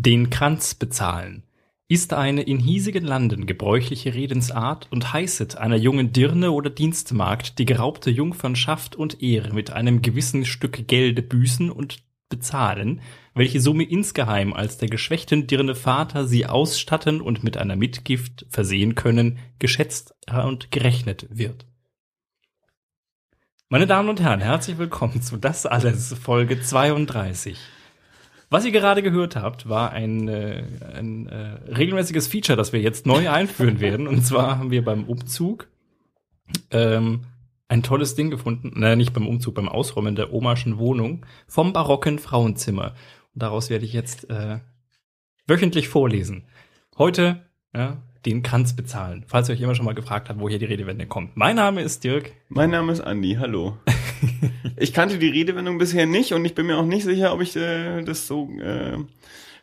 Den Kranz bezahlen ist eine in hiesigen Landen gebräuchliche Redensart und heißet einer jungen Dirne oder Dienstmagd die geraubte Jungfernschaft und Ehre mit einem gewissen Stück Gelde büßen und bezahlen, welche Summe insgeheim als der geschwächten Dirne Vater sie ausstatten und mit einer Mitgift versehen können, geschätzt und gerechnet wird. Meine Damen und Herren, herzlich willkommen zu Das alles Folge 32. Was ihr gerade gehört habt, war ein, äh, ein äh, regelmäßiges Feature, das wir jetzt neu einführen werden. Und zwar haben wir beim Umzug ähm, ein tolles Ding gefunden, naja, nicht beim Umzug, beim Ausräumen der omaschen Wohnung vom barocken Frauenzimmer. Und daraus werde ich jetzt äh, wöchentlich vorlesen. Heute ja, den Kranz bezahlen, falls ihr euch immer schon mal gefragt habt, woher die Redewende kommt. Mein Name ist Dirk. Mein Name ist Andi, hallo. ich kannte die Redewendung bisher nicht und ich bin mir auch nicht sicher, ob ich äh, das so. Äh,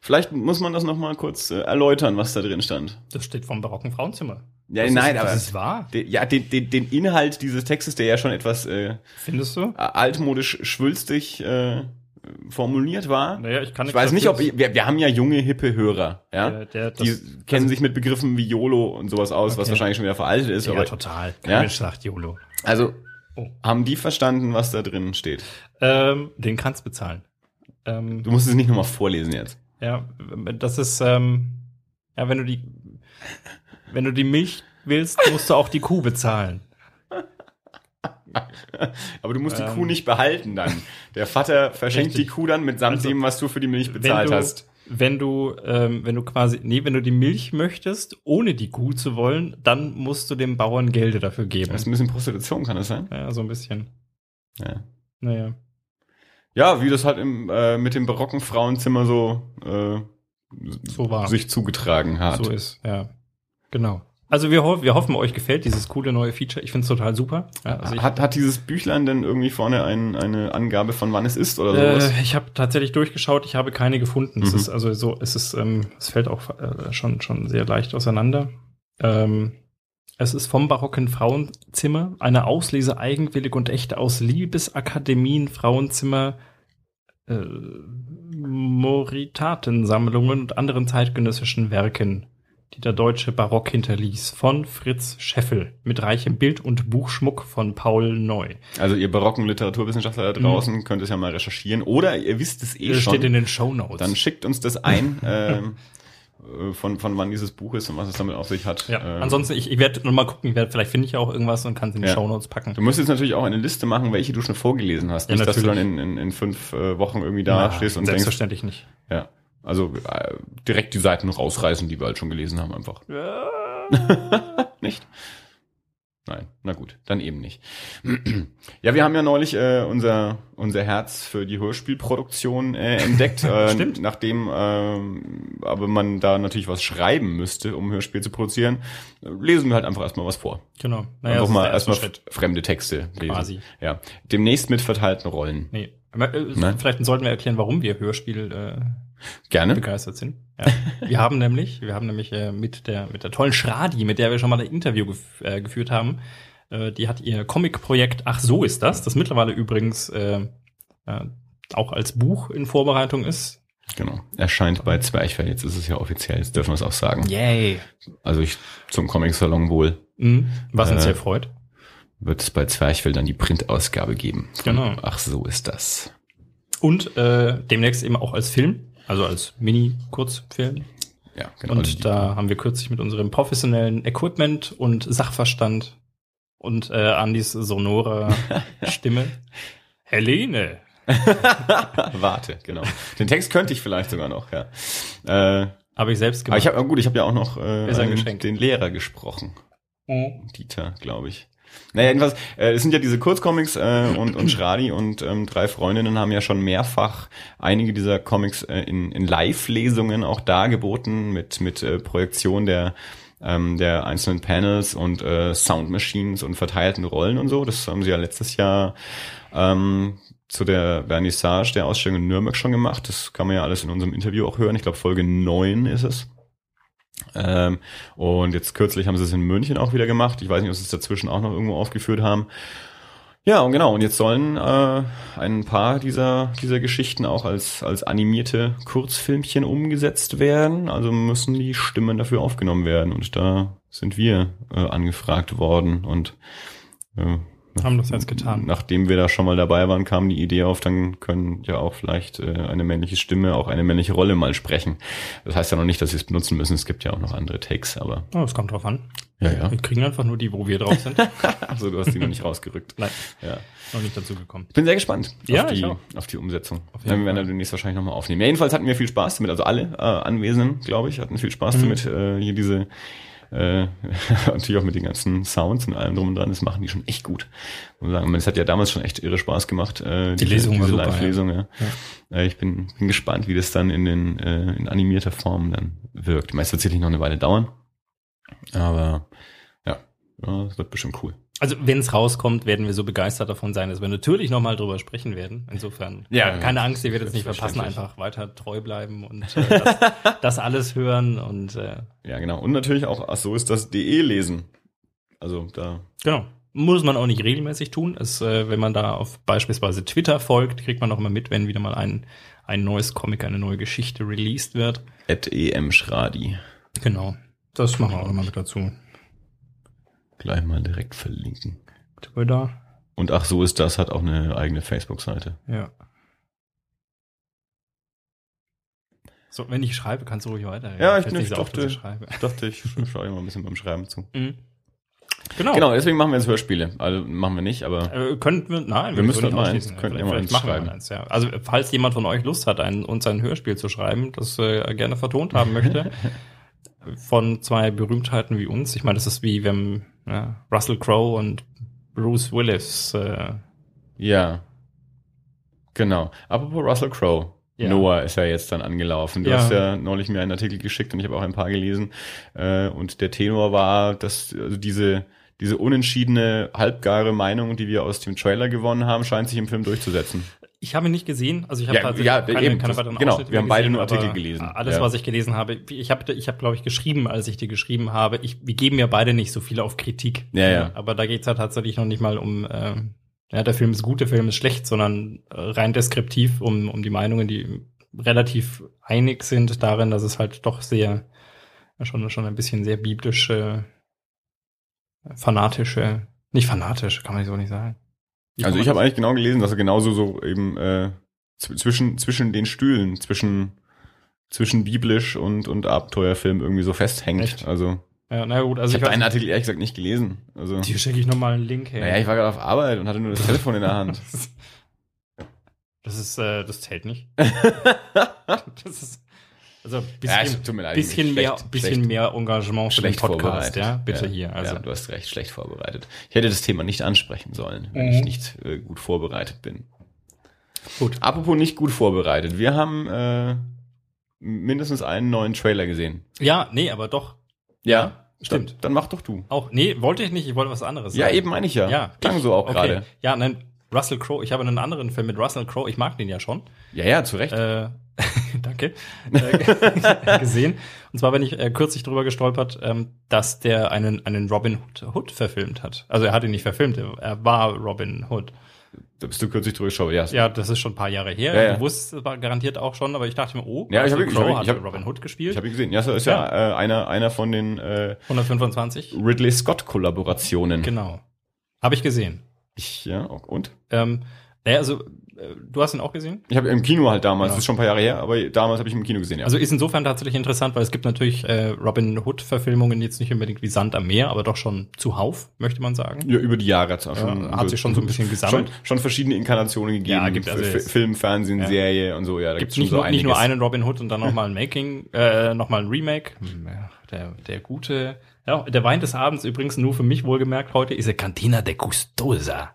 vielleicht muss man das noch mal kurz äh, erläutern, was da drin stand. Das steht vom barocken Frauenzimmer. Ja, das nein, ist, aber das ist wahr. De, ja, den, den, den Inhalt dieses Textes, der ja schon etwas äh, Findest du? altmodisch schwülstig äh, formuliert war. Naja, ich kann Ich weiß nicht, ob wir, wir haben ja junge hippe Hörer, ja, Der- der- die das- kennen sich mit Begriffen wie YOLO und sowas aus, was Okay. wahrscheinlich schon wieder veraltet ist. ja, aber total. Kein Ja? Mensch sagt YOLO. also Oh. haben die verstanden, was da drin steht? Ähm, den Kranz bezahlen. Ähm, Du musst es nicht nochmal vorlesen jetzt. Ja, das ist, ähm, ja, wenn du die, wenn du die Milch willst, musst du auch die Kuh bezahlen. Aber du musst die Ähm. Kuh nicht behalten dann. Der Vater verschenkt Richtig. die Kuh dann mitsamt Also, dem, was du für die Milch bezahlt du, hast. Wenn du, ähm, wenn du quasi, nee, wenn du die Milch möchtest, ohne die Kuh zu wollen, dann musst du dem Bauern Gelde dafür geben. Das ist ein bisschen Prostitution, kann das sein? Ja, so ein bisschen. Ja. Naja. Ja, wie das halt im, äh, mit dem barocken Frauenzimmer so äh, So war. sich zugetragen hat. So ist, ja. Genau. Also wir, ho wir hoffen, euch gefällt dieses coole neue Feature. Ich finde es total super. Ja, also hat, hat dieses Büchlein denn irgendwie vorne ein, eine Angabe von wann es ist oder sowas? Äh, ich habe tatsächlich durchgeschaut, ich habe keine gefunden. Es Mhm. ist also so, es ist, ähm, es fällt auch äh, schon schon sehr leicht auseinander. Ähm, es ist vom barocken Frauenzimmer eine Auslese eigenwillig und echt aus Liebesakademien, Frauenzimmer, äh, Moritatensammlungen und anderen zeitgenössischen Werken, die der deutsche Barock hinterließ, von Fritz Scheffel mit reichem Bild- und Buchschmuck von Paul Neu. Also ihr barocken Literaturwissenschaftler da draußen könnt es ja mal recherchieren. Oder ihr wisst es eh Das schon. steht in den Shownotes. dann schickt uns das ein, ähm, äh, von, von wann dieses Buch ist und was es damit auf sich hat. Ja, Ähm, ansonsten, ich, ich werde noch mal gucken, ich werd, vielleicht finde ich ja auch irgendwas und kann es in die Ja. Shownotes packen. Du musst jetzt natürlich auch eine Liste machen, welche du schon vorgelesen hast. Ja, Nicht, dass du dann natürlich. in, in, in fünf äh, Wochen irgendwie da Na, stehst und denkst, Selbstverständlich nicht. ja, also äh, direkt die Seiten rausreißen, die wir halt schon gelesen haben einfach. Nicht? Nein, na gut, dann eben nicht. ja, wir haben ja neulich äh, unser unser Herz für die Hörspielproduktion äh, entdeckt, äh, Stimmt. nachdem ähm, aber man da natürlich was schreiben müsste, um Hörspiel zu produzieren, äh, lesen wir halt einfach erstmal was vor. Genau. einfach das ist mal erstmal Schritt. fremde Texte lesen. Quasi. Ja, demnächst mit verteilten Rollen. Nee. Äh, Nein. Vielleicht sollten wir erklären, warum wir Hörspiel äh, Gerne. begeistert sind. Ja. wir haben nämlich, wir haben nämlich äh, mit der mit der tollen Schradi, mit der wir schon mal ein Interview gef äh, geführt haben, äh, die hat ihr Comic-Projekt Ach so ist das, das mittlerweile übrigens äh, äh, auch als Buch in Vorbereitung ist. Genau. Erscheint bei Zwerchfell. Jetzt ist es ja offiziell. Jetzt dürfen wir es auch sagen. Yay. Also ich zum Comic-Salon wohl Mhm. Was uns Äh, sehr freut. wird es bei Zwerchfell dann die Printausgabe geben. Genau. Ach, so ist das. Und demnächst eben auch als Film, also als Mini-Kurzfilm. Ja, genau. Und da haben wir kürzlich mit unserem professionellen Equipment und Sachverstand und äh, Andys sonore Stimme. Helene. Warte, genau. Den Text könnte ich vielleicht sogar noch, ja. Äh, Habe ich selbst aber gemacht. ich habe gut, ich habe ja auch noch äh, einen- den Lehrer gesprochen. Mhm. Dieter, glaube ich. Naja, jedenfalls, äh, es sind ja diese Kurzcomics äh, und, und Schradi und ähm, drei Freundinnen haben ja schon mehrfach einige dieser Comics äh, in, in Live-Lesungen auch dargeboten mit, mit äh, Projektion der, ähm, der einzelnen Panels und äh, Sound Machines und verteilten Rollen und so. Das haben sie ja letztes Jahr ähm, zu der Vernissage der Ausstellung in Nürnberg schon gemacht. Das kann man ja alles in unserem Interview auch hören. Ich glaube, Folge 9 ist es. Ähm, und jetzt kürzlich haben sie es in München auch wieder gemacht. Ich weiß nicht, ob sie es dazwischen auch noch irgendwo aufgeführt haben. Ja, und genau. Und jetzt sollen äh, ein paar dieser, dieser Geschichten auch als, als animierte Kurzfilmchen umgesetzt werden. Also müssen die Stimmen dafür aufgenommen werden. Und da sind wir äh, angefragt worden. Und äh, Haben das jetzt getan. nachdem wir da schon mal dabei waren, kam die Idee auf, dann können ja auch vielleicht äh, eine männliche Stimme auch eine männliche Rolle mal sprechen. Das heißt ja noch nicht, dass sie es benutzen müssen. Es gibt ja auch noch andere Takes, aber Oh, es kommt drauf an. ja, ja. Wir kriegen einfach nur die, wo wir drauf sind. Also du hast die noch nicht rausgerückt. Nein, Ja. noch nicht dazu gekommen. Ich bin sehr gespannt Ja, auf, die, auf die Umsetzung. jeden Ja, wir werden dann demnächst wahrscheinlich nochmal aufnehmen. Ja, jedenfalls hatten wir viel Spaß damit. Also alle äh, Anwesenden, glaube ich, hatten viel Spaß Mhm. damit. Äh, hier diese, äh, natürlich auch mit den ganzen Sounds und allem drum und dran. Das machen die schon echt gut. Muss sagen. Es hat ja damals schon echt irre Spaß gemacht. Äh, Die Lesung war diese super, Live-Lesung, ja. Äh, ich bin, bin gespannt, wie das dann in den äh, in animierter Form dann wirkt. Meist wird sicherlich noch eine Weile dauern. Aber ja, ja, das wird bestimmt cool. Also wenn es rauskommt, werden wir so begeistert davon sein, dass wir natürlich nochmal drüber sprechen werden. Insofern, Ja, äh, keine Angst, ihr werdet es nicht verpassen, einfach weiter treu bleiben und äh, das, das alles hören und äh, Ja, genau. Und natürlich auch, ach so ist das DE lesen. Also da genau. Muss man auch nicht regelmäßig tun. Es, äh, wenn man da auf beispielsweise Twitter folgt, kriegt man auch immer mit, wenn wieder mal ein, ein neues Comic, eine neue Geschichte released wird. at emschradi. Genau. Das machen wir auch immer mit dazu. Gleich mal direkt verlinken. Twitter. Und ach so ist das, hat auch eine eigene Facebook-Seite. Ja. So, wenn ich schreibe, kannst du ruhig weiter. Ja, ich- nicht so dachte- ich schreibe. Dachte, ich schaue mal ein bisschen beim Schreiben zu. Mhm. Genau. Genau, deswegen machen wir jetzt Hörspiele. Also machen wir nicht, aber Äh, könnten wir, nein, Wir müssen können halt mal eins- könnten wir vielleicht eins machen wir schreiben. eins, ja. Also, falls jemand von euch Lust hat, ein, uns ein Hörspiel zu schreiben, das äh, er gerne vertont haben möchte, von zwei Berühmtheiten wie uns. Ich meine, das ist wie wenn ja, Russell Crowe und Bruce Willis. Äh, ja. Genau. Apropos Russell Crowe. Ja. Noah ist ja jetzt dann angelaufen. Du Ja. hast ja neulich mir einen Artikel geschickt und ich habe auch ein paar gelesen. Äh, und der Tenor war, dass also diese, diese unentschiedene, halbgare Meinung, die wir aus dem Trailer gewonnen haben, scheint sich im Film durchzusetzen. Ich habe ihn nicht gesehen, also ich habe Ja, tatsächlich ja, keine, eben, keine weiteren genau, wir haben beide nur Artikel gelesen. Alles, Ja. was ich gelesen habe, ich habe, ich habe, glaube ich, geschrieben, als ich dir geschrieben habe, ich, wir geben ja beide nicht so viel auf Kritik. Ja, ja. Aber da geht's ja tatsächlich noch nicht mal um, äh, ja, der Film ist gut, der Film ist schlecht, sondern äh, rein deskriptiv um, um die Meinungen, die relativ einig sind darin, dass es halt doch sehr, schon, schon ein bisschen sehr biblische, fanatische, nicht fanatisch, kann man so nicht sagen. Wie Also ich habe eigentlich genau gelesen, dass er genauso so eben äh, zw- zwischen zwischen den Stühlen, zwischen zwischen biblisch und und Abenteuerfilm irgendwie so festhängt. Echt? Also ja, na gut, also ich habe weiß deinen Artikel ehrlich gesagt nicht gelesen. Also Hier schicke ich nochmal einen Link her. naja, ich war gerade auf Arbeit und hatte nur das Telefon in der Hand. Das ist, äh, das zählt nicht. das ist, also ein bisschen, Ja, es tut mir leid, bisschen schlecht, mehr, bisschen schlecht. mehr Engagement für den Schlecht Podcast, vorbereitet. ja, bitte hier. Also, ja, du hast recht, schlecht vorbereitet. Ich hätte das Thema nicht ansprechen sollen, wenn Mhm. ich nicht äh, gut vorbereitet bin. gut. Apropos nicht gut vorbereitet. Wir haben äh, mindestens einen neuen Trailer gesehen. Ja, nee, aber doch. Ja, stimmt. Dann, dann mach doch du. Auch, nee, wollte ich nicht, ich wollte was anderes Ja, sagen. eben meine ich ja. Ja, Klang ich- so auch okay. gerade. Ja, nein, Russell Crowe, ich habe einen anderen Film mit Russell Crowe, ich mag den ja schon. Ja, ja, zu Recht. Äh, danke. Äh, gesehen. Und zwar bin ich äh, kürzlich drüber gestolpert, ähm, dass der einen, einen Robin Hood, Hood verfilmt hat. Also er hat ihn nicht verfilmt, er, war Robin Hood. Da bist du kürzlich drüber geschaut. Ja, Ja, das ist schon ein paar Jahre her. Ja, ja. Du wusstest es war garantiert auch schon, aber ich dachte mir, oh, Ja, ich hab- Russell ich Crowe hab- hab- Robin Hood gespielt. ich habe ihn gesehen. Ja, das ist ja, äh, einer, einer von den äh, 125. Ridley Scott-Kollaborationen. Genau. Habe ich gesehen. Ich, ja, und? Ähm, naja, also, äh, du hast ihn auch gesehen? Ich habe im Kino halt damals, Genau. das ist schon ein paar Jahre her, aber damals habe ich ihn im Kino gesehen, ja. Also ist insofern tatsächlich interessant, weil es gibt natürlich äh, Robin Hood-Verfilmungen jetzt nicht unbedingt wie Sand am Meer, aber doch schon zuhauf, möchte man sagen. ja, über die Jahre hat's auch Ja, hat sich schon so ein bisschen gesammelt. Schon, schon verschiedene Inkarnationen gegeben. Ja, gibt also jetzt- Film, Fernsehen, Ja. Serie und so, ja. Da Gibt schon nicht, so nur, nicht nur einen Robin Hood und dann nochmal ein Making, äh, nochmal ein Remake. Hm, Der, der gute, ja, der Wein des Abends übrigens nur für mich wohlgemerkt heute ist der Cantina de Custosa.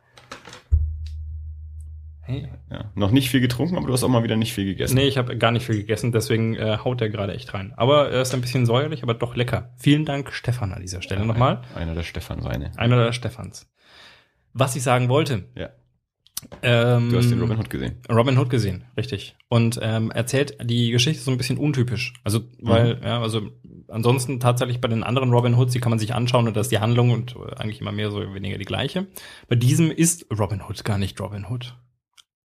Hey. Ja, noch nicht viel getrunken, aber du hast auch mal wieder nicht viel gegessen. Nee, ich habe gar nicht viel gegessen, deswegen äh, haut der gerade echt rein. Aber er ist ein bisschen säuerlich, aber doch lecker. Vielen Dank, Stefan, an dieser Stelle nochmal. Einer der Stefan-Weine. Einer der Stefans. Was ich sagen wollte. Ja. Ähm, Du hast den Robin Hood gesehen. Robin Hood gesehen, richtig. Und ähm, erzählt die Geschichte so ein bisschen untypisch. Also, weil, ja, also ansonsten tatsächlich bei den anderen Robin Hoods, die kann man sich anschauen und das ist die Handlung und äh, eigentlich immer mehr so weniger die gleiche. Bei diesem ist Robin Hood gar nicht Robin Hood.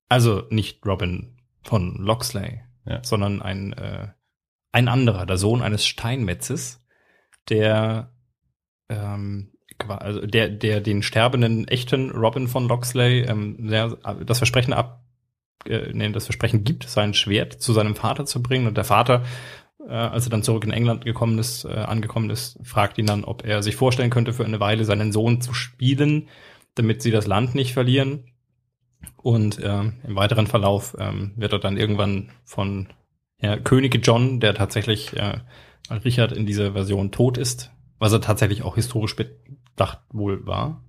Also nicht Robin von Loxley, Ja. sondern ein, äh, ein anderer, der Sohn eines Steinmetzes, der ähm, also der, der den sterbenden echten Robin von Loxley ähm, sehr, das Versprechen ab, äh, nee, das Versprechen gibt, sein Schwert zu seinem Vater zu bringen. Und der Vater, äh, als er dann zurück in England gekommen ist, äh, angekommen ist, fragt ihn dann, ob er sich vorstellen könnte, für eine Weile seinen Sohn zu spielen, damit sie das Land nicht verlieren. Und äh, im weiteren Verlauf ähm, wird er dann irgendwann von ja, König John, der tatsächlich, äh, Richard in dieser Version tot ist, was er tatsächlich auch historisch bedacht wohl war.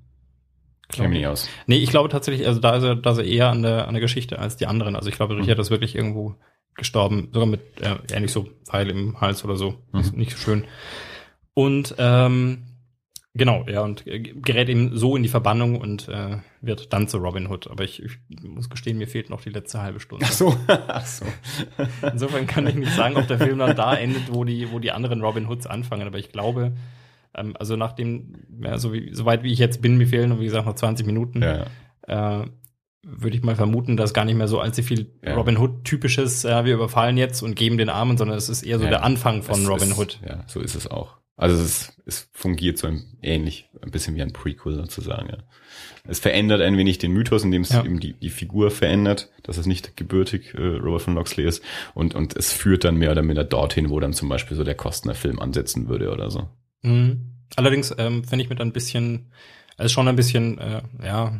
Kenne mich nicht aus. Nee, ich glaube tatsächlich, also da ist er, da ist er eher an der, an der Geschichte als die anderen. Also ich glaube, Richard ist wirklich irgendwo gestorben, sogar mit äh, ähnlich so Pfeil im Hals oder so. Mhm. Ist nicht so schön. Und ähm, genau, ja, und äh, gerät eben so in die Verbannung und äh, wird dann zu Robin Hood. Aber ich, ich muss gestehen, mir fehlt noch die letzte halbe Stunde. Ach so. Ach so. Insofern kann ich nicht sagen, ob der Film dann da endet, wo die, wo die anderen Robin Hoods anfangen. Aber ich glaube, ähm, also nachdem, ja, so, wie, so weit wie ich jetzt bin, mir fehlen, wie gesagt, noch 20 Minuten, Ja, ja. äh, würde ich mal vermuten, dass gar nicht mehr so allzu viel Ja. Robin Hood-typisches, äh, wir überfallen jetzt und geben den Armen, sondern es ist eher so Ja, der Anfang von Robin ist, Hood. Ja, so ist es auch. Also es, ist, es fungiert so ein, ähnlich, ein bisschen wie ein Prequel sozusagen. Ja. Es verändert ein wenig den Mythos, indem es Ja. eben die, die Figur verändert, dass es nicht gebürtig äh, Robert von Loxley ist. Und, und es führt dann mehr oder minder dorthin, wo dann zum Beispiel so der Kostner-Film ansetzen würde oder so. Mhm. Allerdings ähm, finde ich mit ein bisschen, also schon ein bisschen, äh, ja,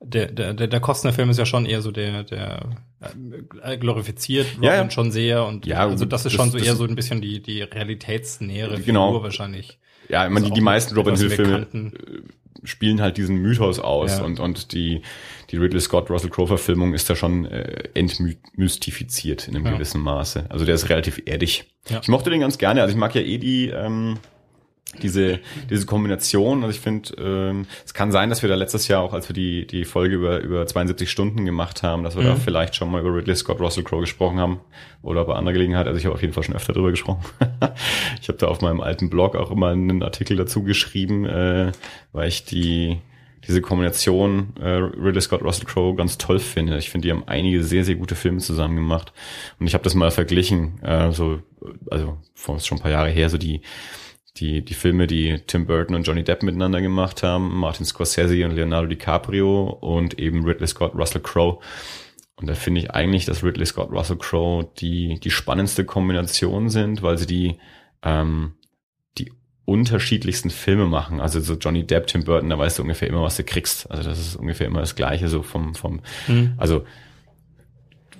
der, der, der, der Kostner-Film ist ja schon eher so der, der äh, glorifiziert Robin Ja, ja. schon sehr und Ja, also das ist das- schon so das- eher so ein bisschen die, die realitätsnähere Genau. Figur wahrscheinlich. Ja, ich meine, Also die, die meisten Robin bekannten- äh, spielen halt diesen Mythos aus Ja. und, und die, die Ridley Scott, Russell Crowe-Verfilmung ist da schon äh, entmystifiziert in einem Ja. gewissen Maße. Also der ist relativ erdig. Ja. Ich mochte den ganz gerne. Also ich mag ja eh die, ähm, diese, diese Kombination. Also ich finde, ähm, es kann sein, dass wir da letztes Jahr auch, als wir die, die Folge über, über 72 Stunden gemacht haben, dass wir da Mhm. vielleicht schon mal über Ridley Scott, Russell Crowe gesprochen haben oder bei anderer Gelegenheit. Also ich habe auf jeden Fall schon öfter drüber gesprochen. ich habe da auf meinem alten Blog auch immer einen Artikel dazu geschrieben, äh, weil ich die diese Kombination äh, Ridley Scott, Russell Crowe ganz toll finde. Ich finde, die haben einige sehr, sehr gute Filme zusammen gemacht. Und ich habe das mal verglichen, äh, so, also vor schon ein paar Jahre her, so die die, die Filme, die Tim Burton und Johnny Depp miteinander gemacht haben, Martin Scorsese und Leonardo DiCaprio und eben Ridley Scott, Russell Crowe. Und da finde ich eigentlich, dass Ridley Scott, Russell Crowe die, die spannendste Kombination sind, weil sie die, ähm, die unterschiedlichsten Filme machen. Also so Johnny Depp, Tim Burton, da weißt du ungefähr immer, was du kriegst. Also das ist ungefähr immer das Gleiche, so vom, vom, Mhm. also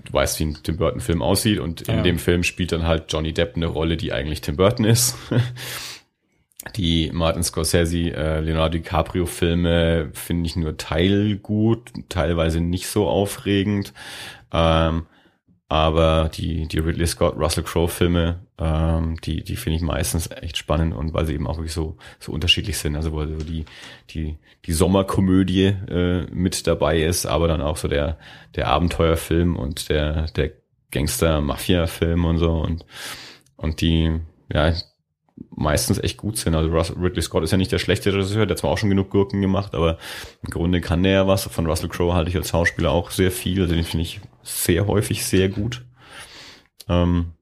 du weißt, wie ein Tim Burton Film aussieht und in Ja. dem Film spielt dann halt Johnny Depp eine Rolle, die eigentlich Tim Burton ist. Die Martin Scorsese, äh, Leonardo DiCaprio Filme finde ich nur teilgut, teilweise nicht so aufregend. Ähm, aber die, die Ridley Scott, Russell Crowe Filme, ähm, die, die finde ich meistens echt spannend und weil sie eben auch wirklich so, so unterschiedlich sind. Also wo so die, die, die Sommerkomödie äh, mit dabei ist, aber dann auch so der, der Abenteuerfilm und der, der Gangster-Mafia-Film und so und, und die, ja, meistens echt gut sind. Also Russell, Ridley Scott ist ja nicht der schlechte Regisseur, der hat zwar auch schon genug Gurken gemacht, aber im Grunde kann der ja was. Von Russell Crowe halte ich als Schauspieler auch sehr viel. Also den finde ich sehr häufig sehr gut. Ähm,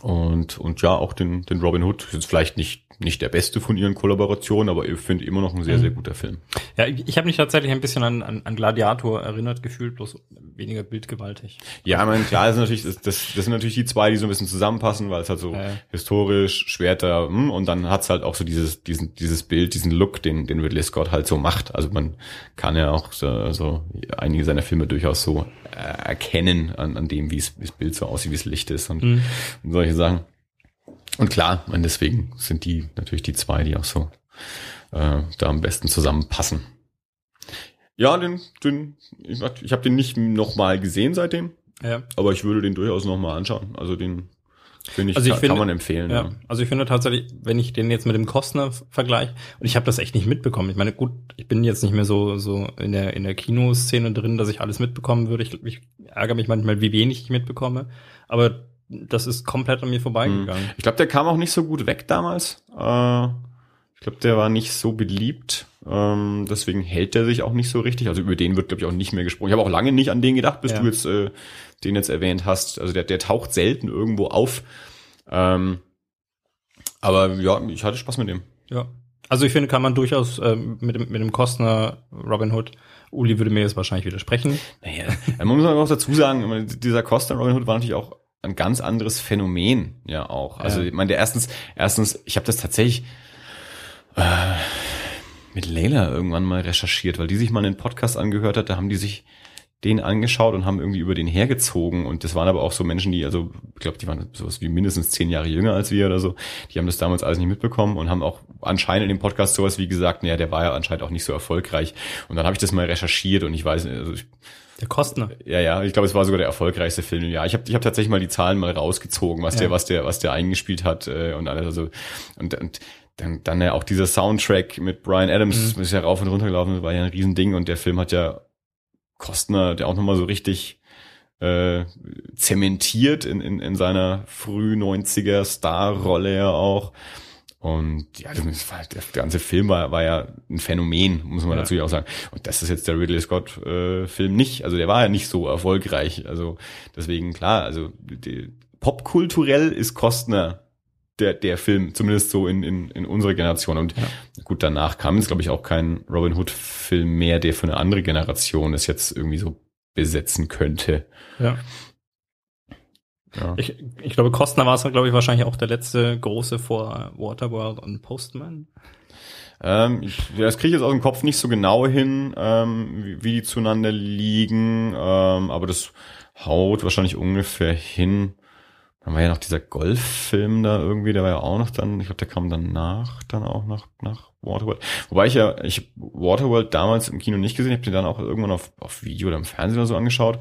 und, und ja, auch den, den Robin Hood ist jetzt vielleicht nicht, nicht der beste von ihren Kollaborationen, aber ich finde immer noch ein sehr, Mhm. sehr guter Film. Ja, ich, ich habe mich tatsächlich ein bisschen an, an, an Gladiator erinnert gefühlt, bloß weniger bildgewaltig. Ja, ich meine, klar, das, ist natürlich, das, das, das sind natürlich die zwei, die so ein bisschen zusammenpassen, weil es halt so Ja, historisch, Schwerter, hm, und dann hat's halt auch so dieses, diesen, dieses Bild, diesen Look, den, den Ridley Scott halt so macht. Also man kann ja auch so, so einige seiner Filme durchaus so äh, erkennen an, an dem, wie es Bild so aussieht, wie es Licht ist und, Mhm. und solche Sachen. Und klar, und deswegen sind die natürlich die zwei, die auch so äh, da am besten zusammenpassen. Ja, den, den, ich, ich habe den nicht nochmal gesehen seitdem, Ja. aber ich würde den durchaus nochmal anschauen. Also den finde ich, Also ich kann, finde- kann man empfehlen. Ja, also ich finde tatsächlich, wenn ich den jetzt mit dem Kostner vergleiche, und ich habe das echt nicht mitbekommen. Ich meine, gut, ich bin jetzt nicht mehr so so in der in der Kinoszene drin, dass ich alles mitbekommen würde. Ich, ich ärgere mich manchmal, wie wenig ich mitbekomme. Aber das ist komplett an mir vorbeigegangen. Ich glaube, der kam auch nicht so gut weg damals. Äh, ich glaube, der war nicht so beliebt. Ähm, deswegen hält er sich auch nicht so richtig. Also über den wird, glaube ich, auch nicht mehr gesprochen. Ich habe auch lange nicht an den gedacht, bis Ja. du jetzt äh, den jetzt erwähnt hast. Also der, der taucht selten irgendwo auf. Ähm, aber ja, ich hatte Spaß mit dem. Ja. Also ich finde, kann man durchaus ähm, mit, dem, mit dem Kostner Robin Hood, Uli würde mir jetzt wahrscheinlich widersprechen. Naja, man muss auch dazu sagen, dieser Costa Robin Hood war natürlich auch ein ganz anderes Phänomen, ja auch. Also Ja. ich meine, der erstens, erstens, ich habe das tatsächlich äh, mit Leila irgendwann mal recherchiert, weil die sich mal einen Podcast angehört hat, da haben die sich den angeschaut und haben irgendwie über den hergezogen und das waren aber auch so Menschen, die, also ich glaube, die waren sowas wie mindestens zehn Jahre jünger als wir oder so, die haben das damals alles nicht mitbekommen und haben auch anscheinend in dem Podcast sowas wie gesagt, naja, der war ja anscheinend auch nicht so erfolgreich und dann habe ich das mal recherchiert und ich weiß, also ich, Der Kostner. ja, ja, ich glaube, es war sogar der erfolgreichste Film Jahr. Ich habe ich hab tatsächlich mal die Zahlen mal rausgezogen, was Ja. der, was der, was der eingespielt hat äh, und alles. Also und, und dann, dann ja auch dieser Soundtrack mit Brian Adams, Mhm. ist ja rauf und runter gelaufen, war ja ein Riesending und der Film hat ja Kostner, der auch nochmal so richtig äh, zementiert in, in, in seiner früh 90er Star-Rolle ja auch. Und ja, das war, der ganze Film war, war ja ein Phänomen, muss man Ja. dazu ja auch sagen. Und das ist jetzt der Ridley Scott äh, Film nicht. Also der war ja nicht so erfolgreich. Also deswegen klar, also die, popkulturell ist Kostner der, der Film, zumindest so in, in, in unserer Generation. Und Ja. gut, danach kam jetzt, glaube ich, auch kein Robin Hood-Film mehr, der für eine andere Generation es jetzt irgendwie so besetzen könnte. Ja. Ja. Ich, ich glaube, Kostner war es, glaube ich, wahrscheinlich auch der letzte große vor Waterworld und Postman. Ähm, das kriege ich jetzt aus dem Kopf nicht so genau hin, ähm, wie, wie die zueinander liegen, ähm, aber das haut wahrscheinlich ungefähr hin. Dann war ja noch dieser Golffilm da irgendwie, der war ja auch noch dann, ich glaube, der kam danach, dann auch nach, nach Waterworld. Wobei ich ja, ich Waterworld damals im Kino nicht gesehen, ich habe den dann auch irgendwann auf, auf Video oder im Fernsehen oder so angeschaut.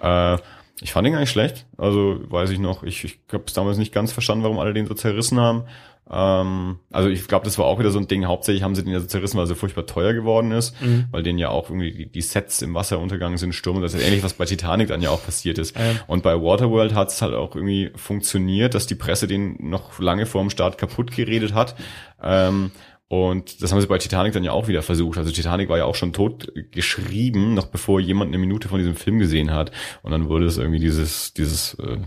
Äh, ich fand den gar nicht schlecht. Also weiß ich noch, ich, ich habe es damals nicht ganz verstanden, warum alle den so zerrissen haben. Ähm, also ich glaube, das war auch wieder so ein Ding. Hauptsächlich haben sie den ja so zerrissen, weil er so furchtbar teuer geworden ist, Mhm. weil denen ja auch irgendwie die, die Sets im Wasser untergegangen sind, Sturm. Das ist ähnlich, was bei Titanic dann ja auch passiert ist. Ja. Und bei Waterworld hat es halt auch irgendwie funktioniert, dass die Presse den noch lange vor dem Start kaputt geredet hat. Ähm, und das haben sie bei Titanic dann ja auch wieder versucht. Also Titanic war ja auch schon tot geschrieben, noch bevor jemand eine Minute von diesem Film gesehen hat. Und dann wurde es irgendwie dieses, dieses äh,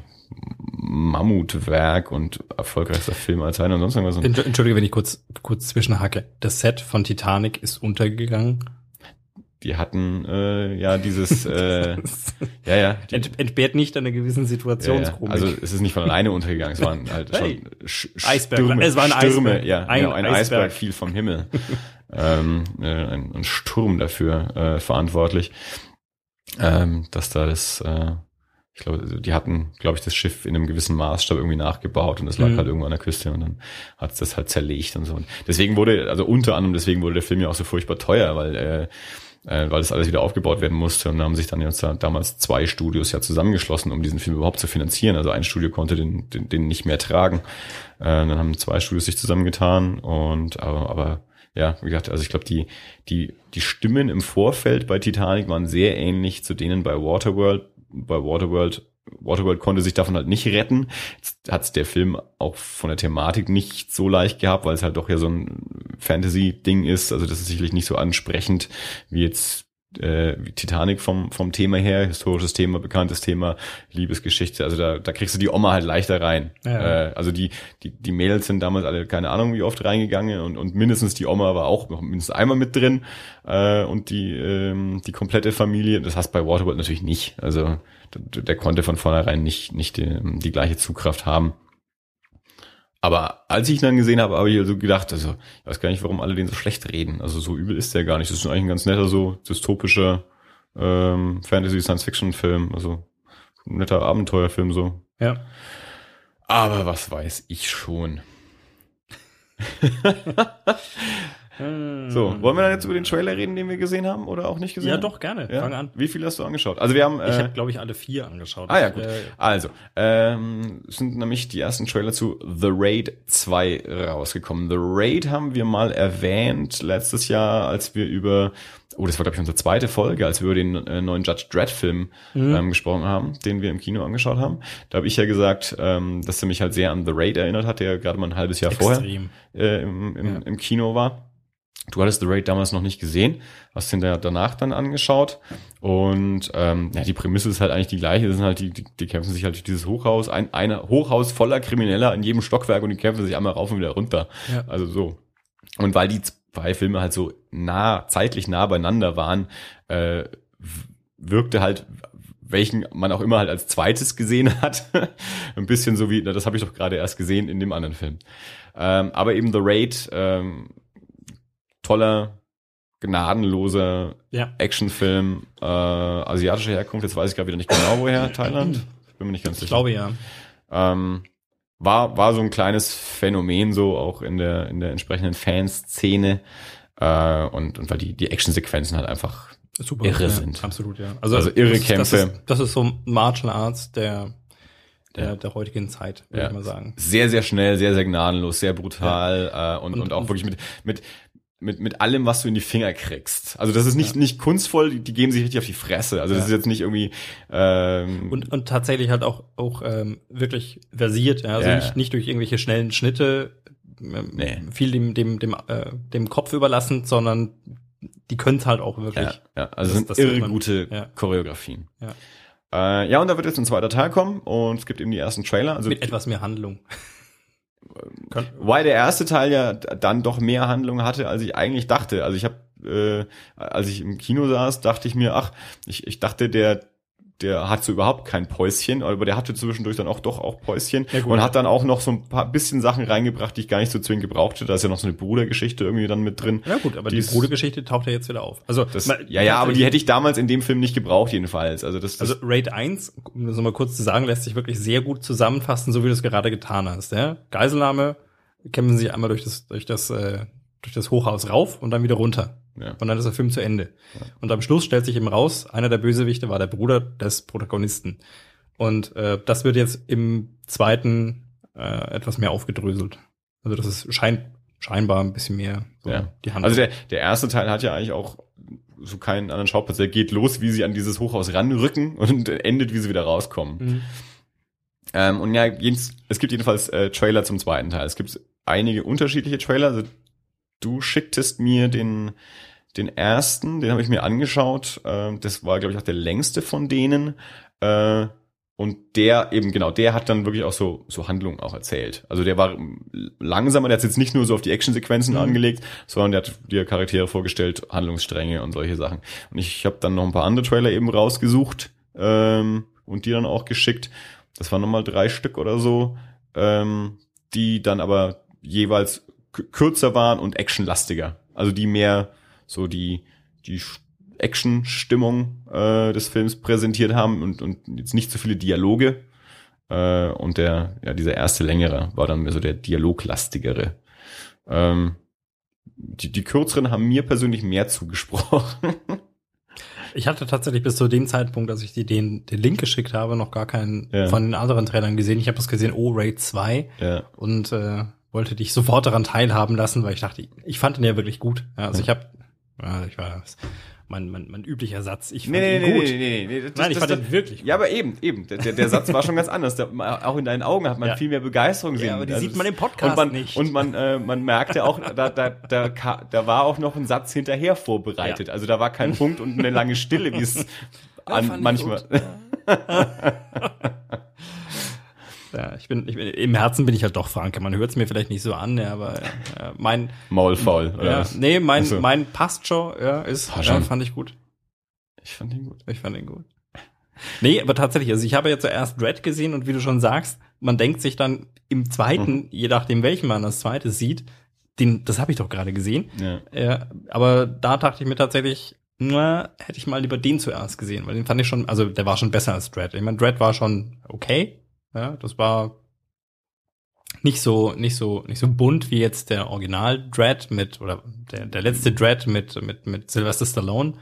Mammutwerk und erfolgreichster Film als einer und sonst irgendwas. Entschuldige, wenn ich kurz, kurz zwischenhacke. Das Set von Titanic ist untergegangen. die hatten äh, ja dieses, äh, ja, ja. Die, Ent, entbehrt nicht einer gewissen ja, ja. Situationskomik. Also es ist nicht von alleine untergegangen, es waren halt Hey. schon Sch Eisberg. Stürme, Es war ein Stürme, Eisberg. ja, Ein genau, ein Eisberg. Eisberg fiel vom Himmel. ähm, äh, ein, ein Sturm dafür äh, verantwortlich, ähm, dass da das, äh, ich glaube, die hatten, glaube ich, das Schiff in einem gewissen Maßstab irgendwie nachgebaut und es lag Mhm. halt irgendwo an der Küste und dann hat es das halt zerlegt und so. Und deswegen wurde, also unter anderem deswegen wurde der Film ja auch so furchtbar teuer, weil äh, äh, weil das alles wieder aufgebaut werden musste und da haben sich dann jetzt da damals zwei Studios ja zusammengeschlossen, um diesen Film überhaupt zu finanzieren. Also ein Studio konnte den, den, den nicht mehr tragen. Äh, dann haben zwei Studios sich zusammengetan und aber, aber ja, wie gesagt, also ich glaube, die, die, die Stimmen im Vorfeld bei Titanic waren sehr ähnlich zu denen bei Waterworld. Bei Waterworld, Waterworld konnte sich davon halt nicht retten. Hat der Film auch von der Thematik nicht so leicht gehabt, weil es halt doch ja so ein Fantasy-Ding ist. Also das ist sicherlich nicht so ansprechend wie jetzt äh, wie Titanic vom, vom Thema her, historisches Thema, bekanntes Thema, Liebesgeschichte. Also da, da kriegst du die Oma halt leichter rein. Ja. Äh, also die, die, die Mädels sind damals alle keine Ahnung wie oft reingegangen und, und mindestens die Oma war auch noch mindestens einmal mit drin äh, und die, ähm, die komplette Familie. Das hast bei Waterworld natürlich nicht. Also der, der konnte von vornherein nicht, nicht die, die gleiche Zugkraft haben. Aber als ich ihn dann gesehen habe, habe ich also gedacht, also ich weiß gar nicht, warum alle den so schlecht reden. Also so übel ist der gar nicht. Das ist eigentlich ein ganz netter, so dystopischer ähm, Fantasy-Science-Fiction-Film. Also ein netter Abenteuerfilm so. ja. Aber was weiß ich schon. So, wollen wir dann jetzt über den Trailer reden, den wir gesehen haben oder auch nicht gesehen Ja, haben? doch, gerne. Ja? Fang an. Wie viel hast du angeschaut? Also wir haben. Ich äh, habe, glaube ich, alle vier angeschaut. Ah ja, Ich, gut. äh, Also, ähm, sind nämlich die ersten Trailer zu The Raid 2 rausgekommen. The Raid haben wir mal erwähnt letztes Jahr, als wir über, oh, das war glaube ich unsere zweite Folge, als wir über den äh, neuen Judge Dredd Film Mhm. ähm, gesprochen haben, den wir im Kino angeschaut haben. Da habe ich ja gesagt, ähm, dass er mich halt sehr an The Raid erinnert hat, der gerade mal ein halbes Jahr vorher extrem. äh, im, im, Ja. im Kino war. Du hattest The Raid damals noch nicht gesehen, hast den da danach dann angeschaut. Und ähm, ja, die Prämisse ist halt eigentlich die gleiche. Das sind halt die, die, die kämpfen sich halt durch dieses Hochhaus, ein eine Hochhaus voller Krimineller in jedem Stockwerk und die kämpfen sich einmal rauf und wieder runter. Ja. Also so. Und weil die zwei Filme halt so nah, zeitlich nah beieinander waren, äh, wirkte halt welchen man auch immer halt als zweites gesehen hat. Ein bisschen so wie, na, das habe ich doch gerade erst gesehen in dem anderen Film. Ähm, aber eben The Raid, ähm, toller, gnadenloser Ja. Actionfilm äh, asiatischer Herkunft. Jetzt weiß ich gerade wieder nicht genau, woher. Thailand? Ich bin mir nicht ganz Ich sicher. glaube ja. Ähm, war, war so ein kleines Phänomen so auch in der, in der entsprechenden Fanszene. Äh, und, und weil die, die Actionsequenzen halt einfach Super. Irre ja, sind. Absolut, ja. Also irre das, Das Kämpfe. ist, das ist so Martial Arts der, der, Ja. der heutigen Zeit, würde Ja. ich mal sagen. sehr, sehr schnell, sehr, sehr gnadenlos, sehr brutal äh, und, und, Und- auch wirklich mit, mit, mit, mit allem, was du in die Finger kriegst. Also das ist nicht, nicht kunstvoll, die, die geben sich richtig auf die Fresse. Also das Ja. ist jetzt nicht irgendwie ähm, Und, und tatsächlich halt auch, auch ähm, wirklich versiert, ja. Also Ja. nicht, nicht durch irgendwelche schnellen Schnitte ähm, Nee. viel dem, dem, dem, äh, dem Kopf überlassen, sondern die können es halt auch wirklich. ja, ja, also Das- sind das irre man- gute ja. Choreografien. Ja. Äh, ja, und da wird jetzt ein zweiter Teil kommen und es gibt eben die ersten Trailer. Also Mit etwas mehr Handlung. Weil der erste Teil ja dann doch mehr Handlung hatte, als ich eigentlich dachte. Also ich habe, äh, als ich im Kino saß, dachte ich mir, ach, ich, ich dachte, der der hat so überhaupt kein Päuschen, aber der hatte zwischendurch dann auch doch auch Päuschen Ja, und hat dann auch noch so ein paar bisschen Sachen reingebracht, die ich gar nicht so zwingend gebrauchte. Da ist ja noch so eine Brudergeschichte irgendwie dann mit drin. ja gut, aber Die die, Brudergeschichte taucht ja jetzt wieder auf. Also, Das, mal- ja, ja, aber die hätte ich damals in dem Film nicht gebraucht jedenfalls. Also das, das Also Raid 1, um das nochmal kurz zu sagen, lässt sich wirklich sehr gut zusammenfassen, so wie du es gerade getan hast. Ja? Geiselnahme, kämpfen sich einmal durch das, durch das, äh, durch das Hochhaus rauf und dann wieder runter. Ja. Und dann ist der Film zu Ende. Und am Schluss stellt sich eben raus, einer der Bösewichte war der Bruder des Protagonisten. Und äh, das wird jetzt im zweiten äh, etwas mehr aufgedröselt. Also das ist scheint scheinbar ein bisschen mehr so Ja. die Hand. Also der, der erste Teil hat ja eigentlich auch so keinen anderen Schauplatz. Der geht los, wie sie an dieses Hochhaus ranrücken und endet, wie sie wieder rauskommen. Mhm. Ähm, und ja, es gibt jedenfalls äh, Trailer zum zweiten Teil. Es gibt einige unterschiedliche Trailer. Also, du schicktest mir den, den ersten, den habe ich mir angeschaut. Ähm, das war, glaube ich, auch der längste von denen. Äh, und der eben, genau, der hat dann wirklich auch so, so Handlungen auch erzählt. Also der war langsamer, der hat jetzt nicht nur so auf die Actionsequenzen Mhm. angelegt, sondern der hat dir Charaktere vorgestellt, Handlungsstränge und solche Sachen. Und ich habe dann noch ein paar andere Trailer eben rausgesucht ähm, und die dann auch geschickt. Das waren nochmal drei Stück oder so, ähm, die dann aber jeweils kürzer waren und actionlastiger. Also die mehr so die, die Action-Stimmung äh, des Films präsentiert haben und, und jetzt nicht so viele Dialoge. Äh, und der, ja, dieser erste längere war dann mehr so der dialoglastigere. Ähm, die, die kürzeren haben mir persönlich mehr zugesprochen. Ich hatte tatsächlich bis zu dem Zeitpunkt, als ich dir den, den Link geschickt habe, noch gar keinen Ja. von den anderen Trailern gesehen. Ich habe das gesehen, oh, Raid 2 ja. und äh, wollte dich sofort daran teilhaben lassen, weil ich dachte, ich fand ihn ja wirklich gut. Ja, also ich habe, ja, ich war mein, mein, mein üblicher Satz, ich fand ihn gut. nee. Das, Nein, ich das, fand das, ihn wirklich gut. Ja, aber eben, eben. Der, der, Satz war schon ganz anders. Der, auch in deinen Augen hat man Ja. viel mehr Begeisterung gesehen. Ja, aber die Also sieht man im Podcast und man, nicht. Und man, äh, man merkte auch, da, da, da, da war auch noch ein Satz hinterher vorbereitet. Ja. Also da war kein Punkt und eine lange Stille, wie es an, manchmal. Ja, ich bin, ich bin, im Herzen bin ich halt doch Franke. Man hört es mir vielleicht nicht so an, ja, aber ja, mein, Maulfaul. Oder ja, nee, mein, Ach so. mein passt schon, ja, ist, Ah, ja, fand ich gut. Ich fand ihn gut. Ich fand ihn gut. Nee, aber tatsächlich, also ich habe ja zuerst Red gesehen und wie du schon sagst, man denkt sich dann im zweiten, Mhm. je nachdem welchen man das zweite sieht, den, das habe ich doch gerade gesehen. Ja. Ja, aber da dachte ich mir tatsächlich, na, hätte ich mal lieber den zuerst gesehen, weil den fand ich schon, also der war schon besser als Dread. Ich meine, Dread war schon okay, ja, das war Nicht so, nicht so, nicht so bunt wie jetzt der Original Dread mit, oder der, der letzte Dread mit, mit, mit Sylvester Stallone.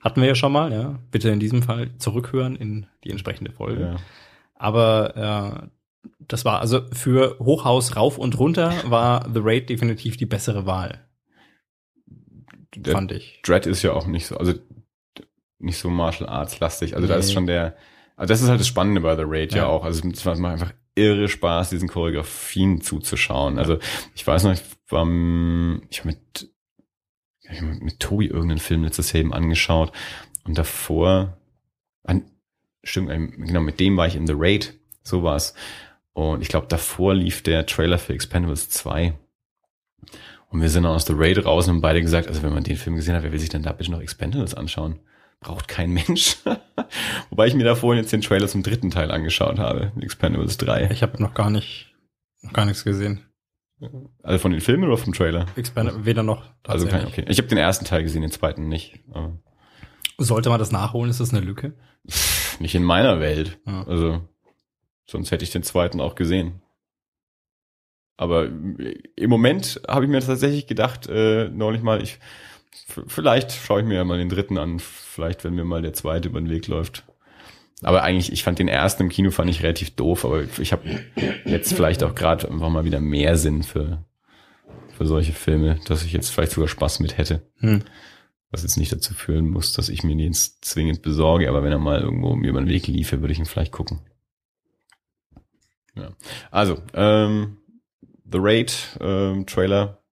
Hatten wir ja schon mal, ja. Bitte in diesem Fall zurückhören in die entsprechende Folge. Ja. Aber äh, das war also für Hochhaus rauf und runter war The Raid definitiv die bessere Wahl, Der fand ich. Dread ist ja auch nicht so, also nicht so Martial Arts lastig. Also da Nee. ist schon der, also das ist halt das Spannende bei The Raid ja, Ja. auch. Also es macht einfach irre Spaß, diesen Choreografien zuzuschauen. Also ich weiß noch, ich war, ich hab mit, ich hab mit Tobi irgendeinen Film letztes Jahr eben angeschaut und davor, an, stimmt, ähm, genau, mit dem war ich in The Raid, so war's. Und ich glaube, davor lief der Trailer für Expendables 2. Und wir sind dann aus The Raid raus und haben beide gesagt, also wenn man den Film gesehen hat, wer will sich denn da bitte noch Expendables anschauen? Braucht kein Mensch. Wobei ich mir da vorhin jetzt den Trailer zum dritten Teil angeschaut habe, Expendables 3. Ich habe noch gar nicht, noch gar nichts gesehen. Also von den Filmen oder vom Trailer? Expand weder noch. Also kein, okay. Ich habe den ersten Teil gesehen, den zweiten nicht. Aber Sollte man das nachholen, ist das eine Lücke? nicht in meiner Welt. Ja. Also sonst hätte ich den zweiten auch gesehen. Aber im Moment habe ich mir tatsächlich gedacht, äh, neulich mal, ich vielleicht schaue ich mir ja mal den dritten an, vielleicht wenn mir mal der zweite über den Weg läuft. Aber eigentlich, ich fand den ersten im Kino fand ich relativ doof, aber ich habe jetzt vielleicht auch gerade einfach mal wieder mehr Sinn für für solche Filme, dass ich jetzt vielleicht sogar Spaß mit hätte. Hm. Was jetzt nicht dazu führen muss, dass ich mir den jetzt zwingend besorge, aber wenn er mal irgendwo mir über den Weg liefe, würde ich ihn vielleicht gucken. Ja. Also, ähm, The Raid ähm, Trailer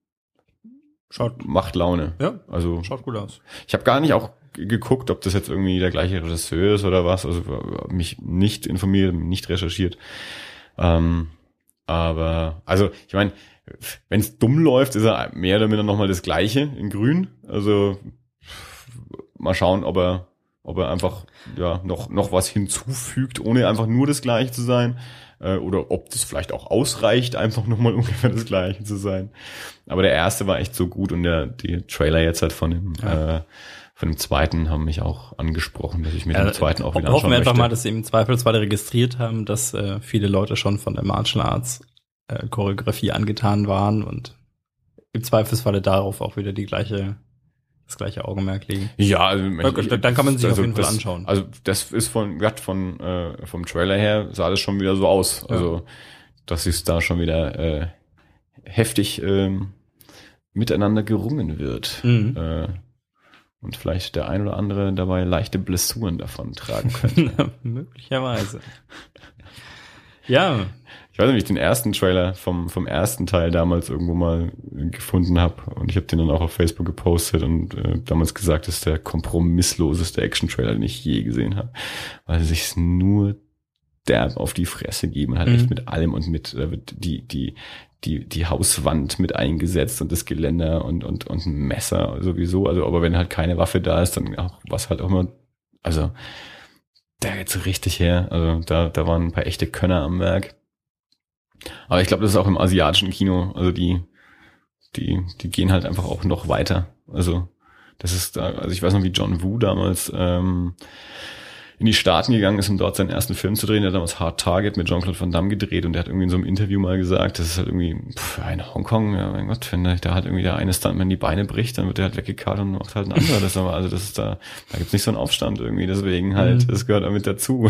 Schaut, macht Laune. ja, Also schaut gut aus. ich habe gar nicht auch geguckt, ob das jetzt irgendwie der gleiche Regisseur ist oder was. Also mich nicht informiert, nicht recherchiert. Ähm, aber also ich meine, wenn es dumm läuft, ist er mehr oder minder nochmal das Gleiche in Grün. Also mal schauen, ob er ob er einfach ja noch noch was hinzufügt, ohne einfach nur das Gleiche zu sein, äh, oder ob das vielleicht auch ausreicht, einfach nochmal ungefähr das Gleiche zu sein. Aber der erste war echt so gut und der die Trailer jetzt halt von dem Ja. äh, von dem zweiten haben mich auch angesprochen, dass ich mir Ja, den zweiten auch wieder Hoffen anschauen wir einfach möchte. mal, dass sie im Zweifelsfall registriert haben, dass äh, viele Leute schon von der Martial Arts äh, Choreografie angetan waren und im Zweifelsfalle darauf auch wieder die gleiche, das gleiche Augenmerk legen. Ja, also, gut, dann kann man sich auf jeden Fall das, anschauen. Also das ist von, grad von äh, vom Trailer her sah das schon wieder so aus. Ja. Also dass es da schon wieder äh, heftig ähm, miteinander gerungen wird. Mhm. Äh, und vielleicht der ein oder andere dabei leichte Blessuren davon tragen könnte. Möglicherweise. Ja, Ich weiß nicht, wie ich den ersten Trailer vom, vom ersten Teil damals irgendwo mal gefunden habe. Und ich habe den dann auch auf Facebook gepostet und äh, damals gesagt, das ist der kompromissloseste Action-Trailer, den ich je gesehen habe. Weil sie sich nur derb auf die Fresse geben. Halt Mhm. echt mit allem und mit da wird die, die, die, die Hauswand mit eingesetzt und das Geländer und, und, und ein Messer sowieso. Also, aber wenn halt keine Waffe da ist, dann auch was halt auch immer, also, da geht's so richtig her. Also, da, da waren ein paar echte Könner am Werk. Aber ich glaube, das ist auch im asiatischen Kino, also die, die, die gehen halt einfach auch noch weiter. Also, das ist da, also ich weiß noch, wie John Woo damals ähm, in die Staaten gegangen ist, um dort seinen ersten Film zu drehen. Der hat damals Hard Target mit Jean-Claude Van Damme gedreht und der hat irgendwie in so einem Interview mal gesagt, das ist halt irgendwie, pff, in Hongkong, ja mein Gott, wenn da halt irgendwie der eine Stuntman die Beine bricht, dann wird der halt weggekarrt und macht halt ein anderer. Das aber, also das ist da, da gibt's nicht so einen Aufstand irgendwie, deswegen halt, Mhm. das gehört auch mit dazu.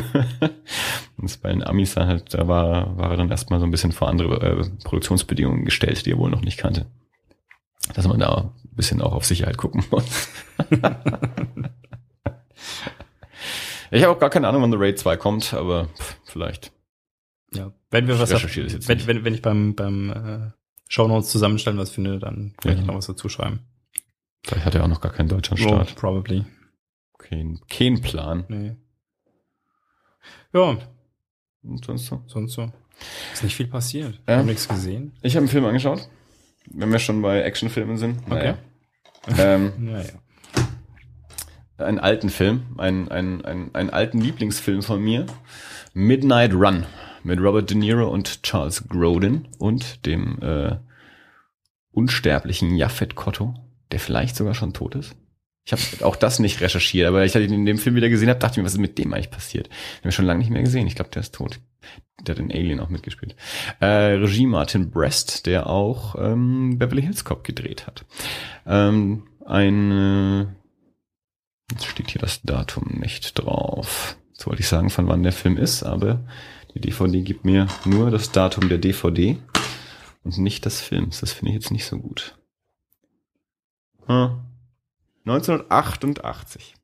und bei den Amis dann halt, da war, war er dann erstmal so ein bisschen vor andere äh, Produktionsbedingungen gestellt, die er wohl noch nicht kannte. Dass man da ein bisschen auch auf Sicherheit gucken muss. Ich habe auch gar keine Ahnung, wann The Raid 2 kommt, aber pff, vielleicht. ja. Wenn wir was, Ich recherchiere das jetzt wenn, nicht. wenn, wenn ich beim, beim äh, Shownotes zusammenstellen was finde, dann kann Ja. ich noch was dazu schreiben. Vielleicht hat er auch noch gar keinen deutschen Start. Oh, probably. Kein, kein Plan. Nee. Ja, Und sonst so? sonst so. Ist nicht viel passiert. Ja. Ich habe nichts gesehen. Ich habe einen Film angeschaut, wenn wir schon bei Actionfilmen sind. Okay. Ähm, Naja. Einen alten Film, einen, einen, einen, einen alten Lieblingsfilm von mir. Midnight Run mit Robert De Niro und Charles Grodin und dem äh, unsterblichen Japhet Kotto, der vielleicht sogar schon tot ist. Ich habe auch das nicht recherchiert, aber ich hatte ihn in dem Film wieder gesehen habe, dachte mir, was ist mit dem eigentlich passiert? Den habe ich schon lange nicht mehr gesehen. Ich glaube, der ist tot. der hat in Alien auch mitgespielt. Äh, Regie Martin Brest, der auch ähm, Beverly Hills Cop gedreht hat. Ähm, ein, äh, jetzt steht hier das Datum nicht drauf. Jetzt wollte ich sagen, von wann der Film ist, aber die DVD gibt mir nur das Datum der DVD und nicht des Films. Das finde ich jetzt nicht so gut. Hm. 1988.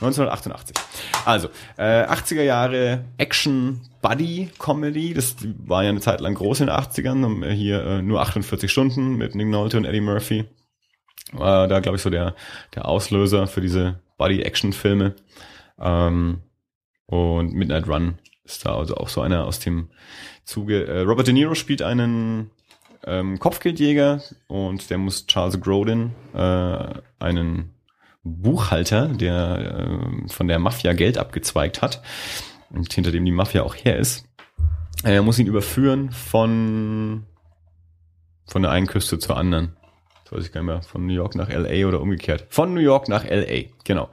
1988. Also, äh, 80er Jahre Action Buddy Comedy. Das war ja eine Zeit lang groß in den 80ern. Hier äh, nur 48 Stunden mit Nick Nolte und Eddie Murphy. War da, glaube ich, so der, der Auslöser für diese Buddy-Action-Filme. Ähm, und Midnight Run ist da also auch so einer aus dem Zuge. Äh, Robert De Niro spielt einen ähm, Kopfgeldjäger und der muss Charles Grodin, äh, einen Buchhalter, der äh, von der Mafia Geld abgezweigt hat und hinter dem die Mafia auch her ist. Er muss ihn überführen von von der einen Küste zur anderen. Das weiß ich gar nicht mehr. Von New York nach LA oder umgekehrt. Von New York nach LA, genau.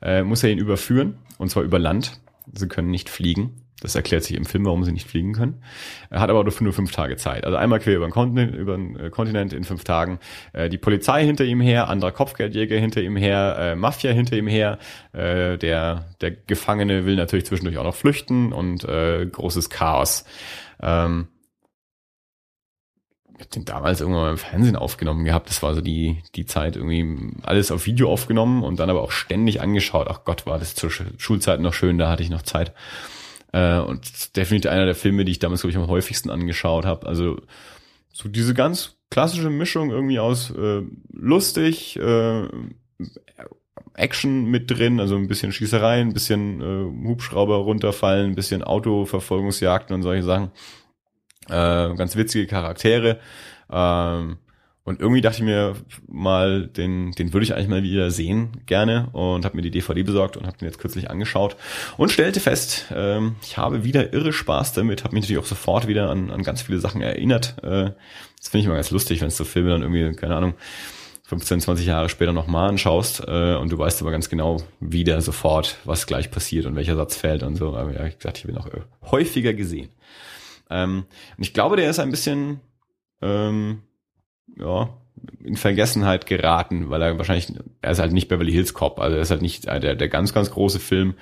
Äh, muss er ihn überführen und zwar über Land. Sie können nicht fliegen. Das erklärt sich im Film, warum sie nicht fliegen können. Er hat aber nur fünf Tage Zeit. Also einmal quer über den Kontinent, über den äh, Kontinent in fünf Tagen. Äh, die Polizei hinter ihm her, anderer Kopfgeldjäger hinter ihm her, äh, Mafia hinter ihm her. Äh, der, der Gefangene will natürlich zwischendurch auch noch flüchten und äh, großes Chaos. Ähm, ich habe den damals irgendwann mal im Fernsehen aufgenommen gehabt. Das war so die, die Zeit irgendwie alles auf Video aufgenommen und dann aber auch ständig angeschaut. Ach Gott, war das zur Schulzeit noch schön, da hatte ich noch Zeit. Äh, und definitiv einer der Filme, die ich damals, glaube ich, am häufigsten angeschaut habe. Also so diese ganz klassische Mischung irgendwie aus äh, lustig, äh, Action mit drin, also ein bisschen Schießerei, ein bisschen äh, Hubschrauber runterfallen, ein bisschen Autoverfolgungsjagden und solche Sachen. Äh, ganz witzige Charaktere. Ähm, und irgendwie dachte ich mir mal, den, den würde ich eigentlich mal wieder sehen, gerne. Und habe mir die DVD besorgt und habe den jetzt kürzlich angeschaut und stellte fest, ähm, ich habe wieder irre Spaß damit, habe mich natürlich auch sofort wieder an, an ganz viele Sachen erinnert. Äh, das finde ich immer ganz lustig, wenn es so Filme dann irgendwie, keine Ahnung, 15, 20 Jahre später nochmal anschaust äh, und du weißt aber ganz genau wieder sofort, was gleich passiert und welcher Satz fällt und so. Aber ja, ich gesagt, ich ihn auch häufiger gesehen. Ähm, und ich glaube, der ist ein bisschen ähm, ja, in Vergessenheit geraten, weil er wahrscheinlich, er ist halt nicht Beverly Hills Cop, also er ist halt nicht der, der ganz, ganz große Film,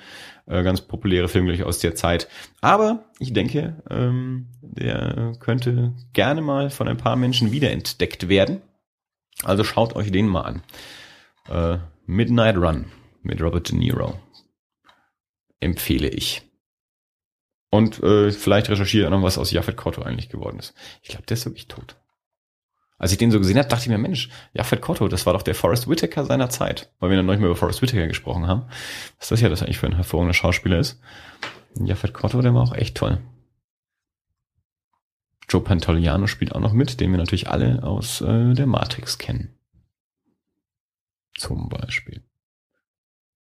äh, ganz populäre Film gleich aus der Zeit. Aber ich denke, ähm, der könnte gerne mal von ein paar Menschen wiederentdeckt werden. Also schaut euch den mal an. Äh, Midnight Run mit Robert De Niro. Empfehle ich. Und äh, vielleicht recherchiere noch, was aus Jaffet Kotto eigentlich geworden ist. Ich glaube, der ist wirklich tot. Als ich den so gesehen habe, dachte ich mir, Mensch, Jaffet Kotto, das war doch der Forrest Whitaker seiner Zeit. Weil wir dann noch nicht mehr über Forrest Whitaker gesprochen haben. Was das ja das eigentlich für ein hervorragender Schauspieler ist. Jaffet Kotto, der war auch echt toll. Joe Pantoliano spielt auch noch mit, den wir natürlich alle aus äh, der Matrix kennen. Zum Beispiel.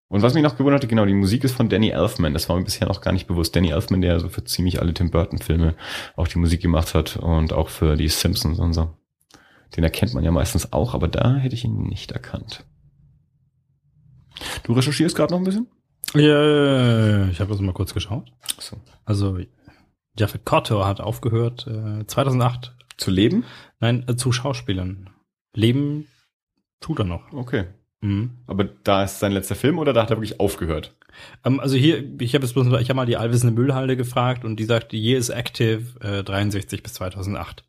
Und was mich noch gewundert hat, genau, die Musik ist von Danny Elfman. Das war mir bisher noch gar nicht bewusst. Danny Elfman, der so für ziemlich alle Tim Burton Filme auch die Musik gemacht hat und auch für die Simpsons und so. Den erkennt man ja meistens auch, aber da hätte ich ihn nicht erkannt. Du recherchierst gerade noch ein bisschen? Ja, ich habe das mal kurz geschaut. So. Also Jaffet Kotto hat aufgehört äh, 2008. Zu leben? Nein, äh, zu Schauspielern. Leben tut er noch. Okay. Mhm. Aber da ist sein letzter Film oder da hat er wirklich aufgehört? Ähm, also hier, ich habe jetzt bloß, ich habe mal die allwissende Müllhalde gefragt und die sagt, die Year is active äh, 63 bis 2008.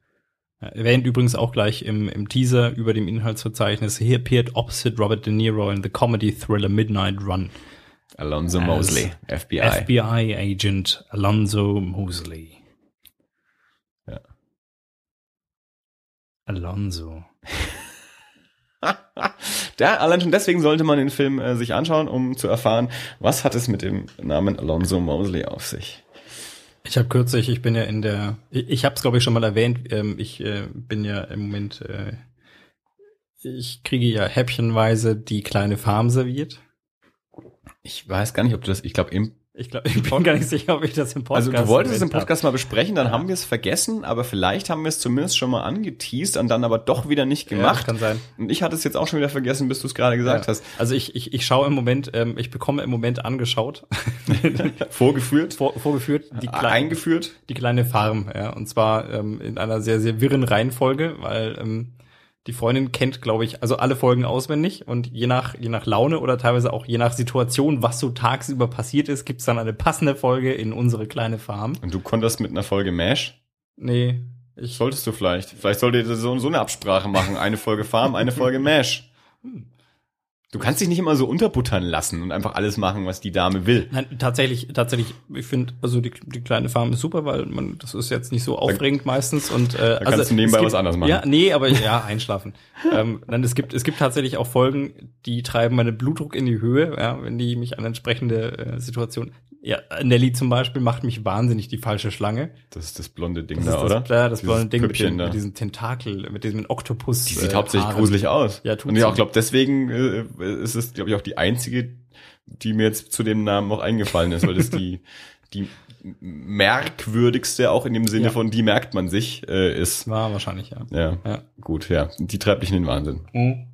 Erwähnt übrigens auch gleich im, im Teaser über dem Inhaltsverzeichnis. He appeared opposite Robert De Niro in the comedy thriller Midnight Run. Alonzo Mosley, FBI. FBI Agent Alonzo Mosley. Ja. Alonzo. da, allein schon deswegen sollte man den Film äh, sich anschauen, um zu erfahren, was hat es mit dem Namen Alonzo Mosley auf sich. Ich habe kürzlich, ich bin ja in der, ich, ich habe es glaube ich schon mal erwähnt, ähm, ich äh, bin ja im Moment, äh, ich kriege ja häppchenweise die kleine Farm serviert. Ich weiß gar nicht, ob du das, ich glaube im Ich glaube, ich bin gar nicht sicher, ob ich das im Podcast Also du wolltest es im. Podcast mal besprechen, dann haben wir es vergessen, aber vielleicht haben wir es zumindest schon mal angeteased und dann aber doch wieder nicht Ja, gemacht. kann sein. Und ich hatte es jetzt auch schon wieder vergessen, bis du es gerade gesagt Ja. hast. Also ich, ich, ich schaue im Moment, ähm, ich bekomme im Moment angeschaut, Vorgeführt, vor, vorgeführt, die, kleine, eingeführt. die kleine Farm, ja. Und zwar ähm, in einer sehr, sehr wirren Reihenfolge, weil ähm, die Freundin kennt, glaube ich, also alle Folgen auswendig und je nach, je nach Laune oder teilweise auch je nach Situation, was so tagsüber passiert ist, gibt's dann eine passende Folge in unsere kleine Farm. Und du konntest mit einer Folge Mash. Nee, ich Solltest du vielleicht. Vielleicht solltet ihr so, so eine Absprache machen. Eine Folge Farm, eine Folge Mash. Du kannst dich nicht immer so unterbuttern lassen und einfach alles machen, was die Dame will. Nein, tatsächlich, tatsächlich, ich finde, also die, die kleine Farm ist super, weil man, das ist jetzt nicht so aufregend meistens und äh, da kannst du nebenbei was anderes machen. Ja, nee, aber ja, einschlafen. ähm, nein, es gibt, es gibt tatsächlich auch Folgen, die treiben meinen Blutdruck in die Höhe, ja, wenn die mich an entsprechende äh, Situation. Ja, Nelly zum Beispiel macht mich wahnsinnig die falsche Schlange. Das ist das blonde Ding Das da, ist oder? das, ja, das Dieses blonde Ding mit, den, da. mit diesem Tentakel, mit diesem Oktopus. Die sieht äh, hauptsächlich Haaren. gruselig aus. Ja, tut Und ich auch glaube, deswegen äh, ist es, glaube ich, auch die einzige, die mir jetzt zu dem Namen noch eingefallen ist, weil das die, die merkwürdigste, auch in dem Sinne Ja. von die merkt man sich, äh, ist. War wahrscheinlich, ja. Ja, Ja. gut, ja. Die treibt dich in den Wahnsinn. Mhm.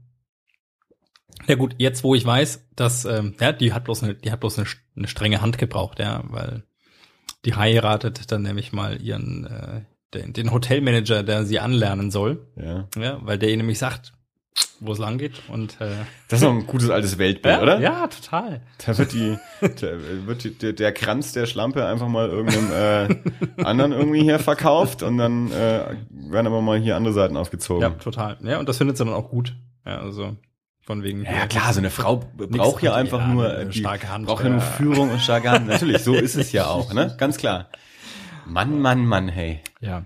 Ja gut, jetzt wo ich weiß, dass ähm, ja, die hat bloß eine, die hat bloß eine, eine strenge Hand gebraucht, ja, weil die heiratet dann nämlich mal ihren äh, den, den Hotelmanager, der sie anlernen soll, Ja. ja, weil der ihr nämlich sagt, wo es lang geht und äh, Das ist doch ein gutes altes Weltbild, ja, oder? ja, total. Da wird die, da wird die, der, der Kranz der Schlampe einfach mal irgendeinem äh, anderen irgendwie hier verkauft und dann äh, werden aber mal hier andere Seiten aufgezogen. Ja, total. Ja, und das findet sie dann auch gut. Ja, also von wegen Ja, klar, so eine Frau braucht ja einfach ja, nur eine die, starke Hand, braucht ja nur ja. Führung und starke Hand. Natürlich, so ist es ja auch, ne? Ganz klar. Mann, Mann, Mann, hey. Ja.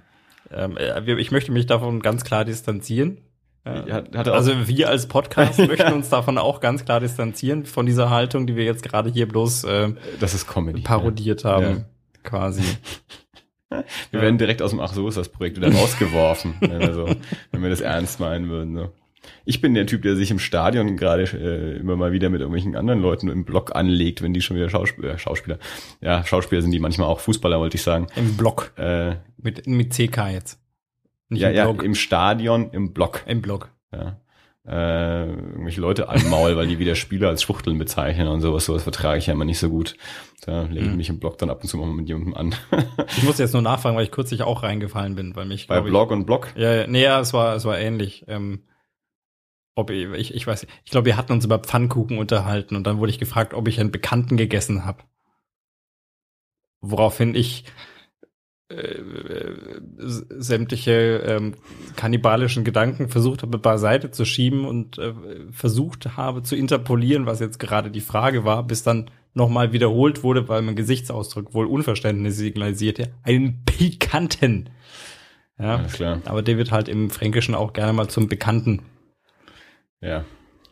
Ähm, äh, ich möchte mich davon ganz klar distanzieren. Ja. Also wir als Podcast möchten uns davon auch ganz klar distanzieren, von dieser Haltung, die wir jetzt gerade hier bloß äh, das ist Comedy. parodiert haben, quasi. Wir werden direkt aus dem Ach so ist das Projekt wieder rausgeworfen, wenn, wir so, wenn wir das ernst meinen würden. So. Ich bin der Typ, der sich im Stadion gerade äh, immer mal wieder mit irgendwelchen anderen Leuten im Block anlegt, wenn die schon wieder Schauspieler, Schauspieler, ja, Schauspieler sind die manchmal auch Fußballer, wollte ich sagen. Im Block. Äh, Mit, mit CK jetzt. Nicht ja, im ja, Block. im Stadion, im Block. Im Block. Ja. Äh, irgendwelche Leute anmaul, weil die wieder Spieler als Schwuchteln bezeichnen und sowas. Sowas vertrage ich ja immer nicht so gut. Da lege ich Mhm. mich im Blog dann ab und zu mal mit jemandem an. Ich muss jetzt nur nachfragen, weil ich kürzlich auch reingefallen bin, weil mich, Bei glaub ich, Blog und Blog. Ja, ja, nee, ja, es war, es war ähnlich. Ähm, ob ich, ich, ich weiß. Ich glaube, wir hatten uns über Pfannkuchen unterhalten und dann wurde ich gefragt, ob ich einen Bekannten gegessen habe. Woraufhin ich äh, sämtliche ähm, kannibalischen Gedanken versucht habe beiseite zu schieben und äh, versucht habe zu interpolieren, was jetzt gerade die Frage war, bis dann nochmal wiederholt wurde, weil mein Gesichtsausdruck wohl Unverständnis signalisierte, einen Pikanten. Ja, Alles klar. aber der wird halt im Fränkischen auch gerne mal zum Bekannten. Ja,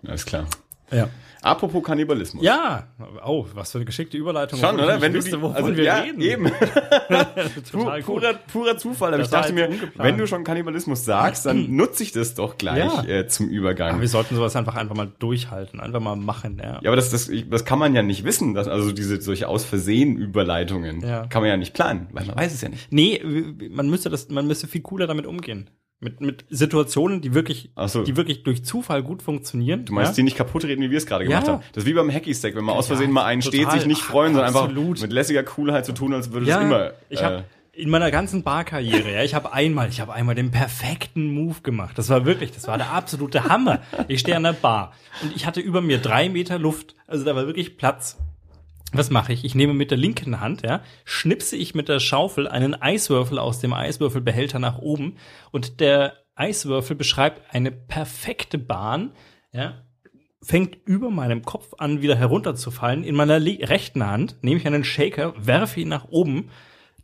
alles klar. Ja. Apropos Kannibalismus. Ja, oh, was für eine geschickte Überleitung. Schon, oder? Wenn du wusste, die, wovon also, wir ja, reden. eben. Total Pur, purer, purer Zufall. Aber Das ich dachte mir, ungeplant. wenn du schon Kannibalismus sagst, dann nutze ich das doch gleich Ja. äh, zum Übergang. Aber wir sollten sowas einfach einfach mal durchhalten, einfach mal machen, ja. Ja, aber das, das, das kann man ja nicht wissen, dass, also diese solche aus Versehen Überleitungen Ja. kann man ja nicht planen, weil man weiß es ja nicht. Nee, man müsste das, man müsste viel cooler damit umgehen. Mit, mit Situationen, die wirklich, so. die wirklich durch Zufall gut funktionieren. Du meinst, ja? die nicht kaputt reden, wie wir es gerade Ja. gemacht haben. Das ist wie beim Hacky-Stack, wenn man aus Ja, Versehen mal einen steht, sich nicht freuen, sondern einfach mit lässiger Coolheit zu tun, als würde ja, es immer. ich äh, habe in meiner ganzen Barkarriere, ja, ich habe einmal, ich habe einmal den perfekten Move gemacht. Das war wirklich, das war der absolute Hammer. Ich stehe an der Bar und ich hatte über mir drei Meter Luft, also da war wirklich Platz. Was mache ich? Ich nehme mit der linken Hand, ja, schnipse ich mit der Schaufel einen Eiswürfel aus dem Eiswürfelbehälter nach oben und der Eiswürfel beschreibt eine perfekte Bahn, ja, fängt über meinem Kopf an, wieder herunterzufallen. In meiner rechten Hand nehme ich einen Shaker, werfe ihn nach oben.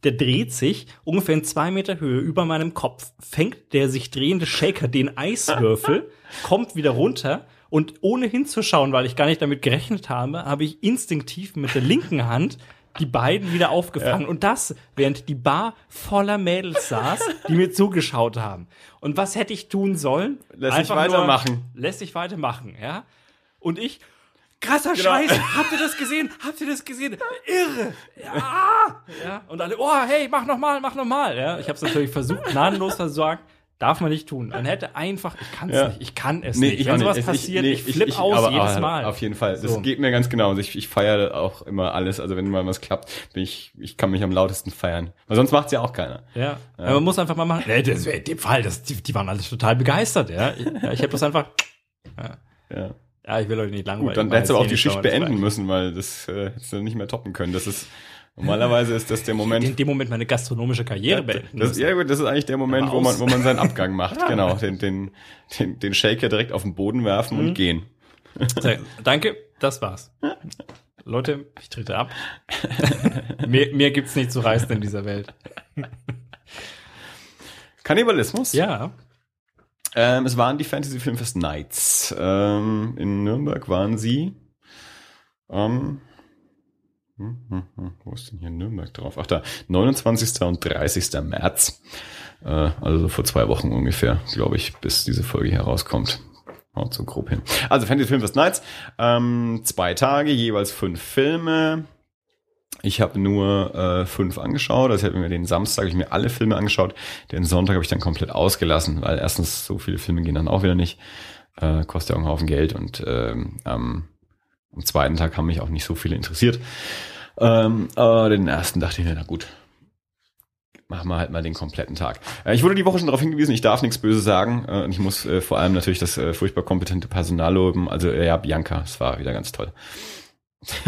Der dreht sich ungefähr in zwei Meter Höhe über meinem Kopf. Fängt der sich drehende Shaker den Eiswürfel, kommt wieder runter und ohne hinzuschauen, weil ich gar nicht damit gerechnet habe, habe ich instinktiv mit der linken Hand die beiden wieder aufgefangen. Und das, während die Bar voller Mädels saß, die mir zugeschaut haben. Und was hätte ich tun sollen? Lässt sich nur- weitermachen. Lässt sich weitermachen, ja. Und ich, krasser Scheiß. Habt ihr das gesehen? Habt ihr das gesehen? Irre. Ja. ja. Und alle, oh, hey, mach noch mal, mach noch mal. Ja, ich habe es natürlich versucht, gnadenlos versagt. Darf man nicht tun. Man hätte einfach, ich kann es Ja. nicht, ich kann es Nee, nicht. ich Wenn sowas nicht. passiert, nee, ich, flipp aus aber- jedes Mal. Auf jeden Fall. Das So. geht mir ganz genau. Also ich, ich feiere auch immer alles. Also wenn mal was klappt, bin ich, ich kann mich am lautesten feiern. Weil sonst macht's ja auch keiner. Ja. Aber man muss einfach mal machen. Nee, das wäre in dem Fall, das, die, die waren alle total begeistert, ja. Ich, ja, ich habe das einfach. Ja. Ja, ich will euch nicht langweilen. Gut, dann Ich hättest du aber auch die Schicht beenden müssen, weil das äh, hättest du nicht mehr toppen können. Das ist normalerweise ist das der Moment. In dem Moment meine gastronomische Karriere beenden. Das, ja gut, das ist eigentlich der Moment, wo man, wo man seinen Abgang macht. Genau, den, den, den, den Shaker direkt auf den Boden werfen Mhm. und gehen. Danke, das war's. Leute, ich trete ab. mehr, mehr gibt's nicht zu reißen in dieser Welt. Kannibalismus. Ja. Ähm, es waren die Fantasy Filmfest Nights. Ähm, in Nürnberg waren sie am hm, hm, hm, wo ist denn hier Nürnberg drauf? Ach da, 29. und 30. März. Äh, also so vor zwei Wochen ungefähr, glaube ich, bis diese Folge herauskommt. Haut so grob hin. Also Fantasy Filmfest Nights. Ähm, zwei Tage, jeweils fünf Filme. Ich habe nur äh, fünf angeschaut. Also ich habe mir den Samstag hab ich mir alle Filme angeschaut. Den Sonntag habe ich dann komplett ausgelassen, weil erstens so viele Filme gehen dann auch wieder nicht. Äh, kostet ja auch einen Haufen Geld und ähm, am, am zweiten Tag haben mich auch nicht so viele interessiert. Ähm, aber den ersten dachte ich mir, na gut, machen wir halt mal den kompletten Tag. Äh, ich wurde die Woche schon darauf hingewiesen, ich darf nichts Böses sagen. Äh, und ich muss äh, vor allem natürlich das furchtbar kompetente Personal loben. Also ja, Bianca, es war wieder ganz toll.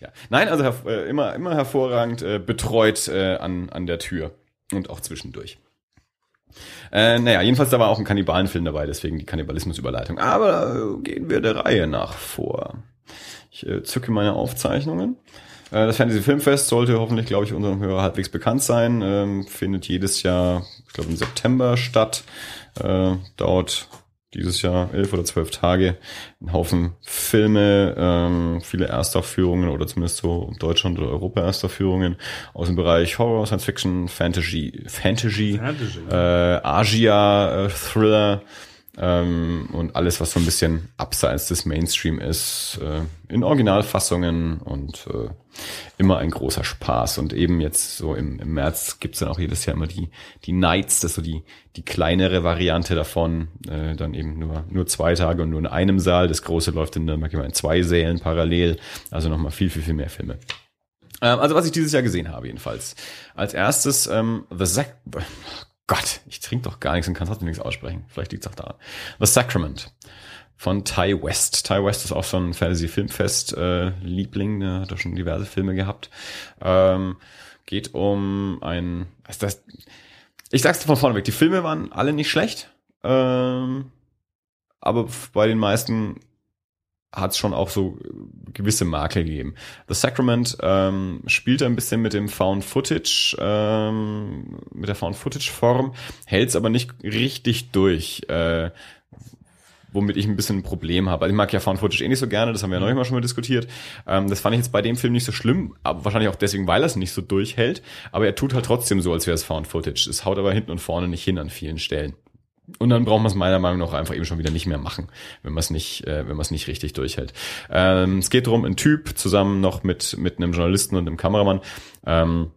ja. Nein, also immer, immer hervorragend betreut an, an der Tür und auch zwischendurch. Äh, naja, jedenfalls da war auch ein Kannibalenfilm dabei, deswegen die Kannibalismusüberleitung. Aber äh, gehen wir der Reihe nach vor. Ich äh, zücke meine Aufzeichnungen. Äh, das Fantasy Filmfest sollte hoffentlich, glaube ich, unserem Hörer halbwegs bekannt sein. Ähm, findet jedes Jahr, ich glaube, im September statt. Äh, dauert dieses Jahr elf oder zwölf Tage. Ein Haufen Filme, ähm, viele Erstaufführungen oder zumindest so Deutschland- oder Europa-Erstaufführungen aus dem Bereich Horror, Science Fiction, Fantasy, Fantasy, Fantasy. äh, Asia, äh, Thriller ähm, und alles, was so ein bisschen abseits des Mainstream ist, äh, in Originalfassungen und äh, immer ein großer Spaß. Und eben jetzt so im, im März gibt's dann auch jedes Jahr immer die, die Nights, das ist so die, die kleinere Variante davon, äh, dann eben nur, nur zwei Tage und nur in einem Saal. Das große läuft in Nürnberg immer in zwei Sälen parallel, also nochmal viel, viel, viel mehr Filme. Ähm, also was ich dieses Jahr gesehen habe jedenfalls. Als erstes ähm, The Sac Gott, ich trinke doch gar nichts und kann trotzdem nichts aussprechen. Vielleicht liegt's auch daran. The Sacrament von Ty West. Ty West ist auch so ein Fantasy-Filmfest-Liebling, der hat auch schon diverse Filme gehabt. Ähm, geht um ein... Also das, ich sag's von vorne weg, die Filme waren alle nicht schlecht, ähm, aber bei den meisten hat es schon auch so gewisse Makel gegeben. The Sacrament ähm, spielt ein bisschen mit dem Found Footage, ähm, mit der Found Footage Form, hält es aber nicht richtig durch. Äh, womit ich ein bisschen ein Problem habe. Also ich mag ja Found Footage eh nicht so gerne, das haben wir ja neulich mal schon mal diskutiert. Ähm, das fand ich jetzt bei dem Film nicht so schlimm, aber wahrscheinlich auch deswegen, weil er es nicht so durchhält. Aber er tut halt trotzdem so, als wäre es Found Footage. Es haut aber hinten und vorne nicht hin an vielen Stellen. Und dann braucht man es meiner Meinung nach einfach eben schon wieder nicht mehr machen, wenn man es nicht, äh, wenn man es nicht richtig durchhält. Ähm, es geht darum, ein Typ zusammen noch mit mit einem Journalisten und einem Kameramann ähm,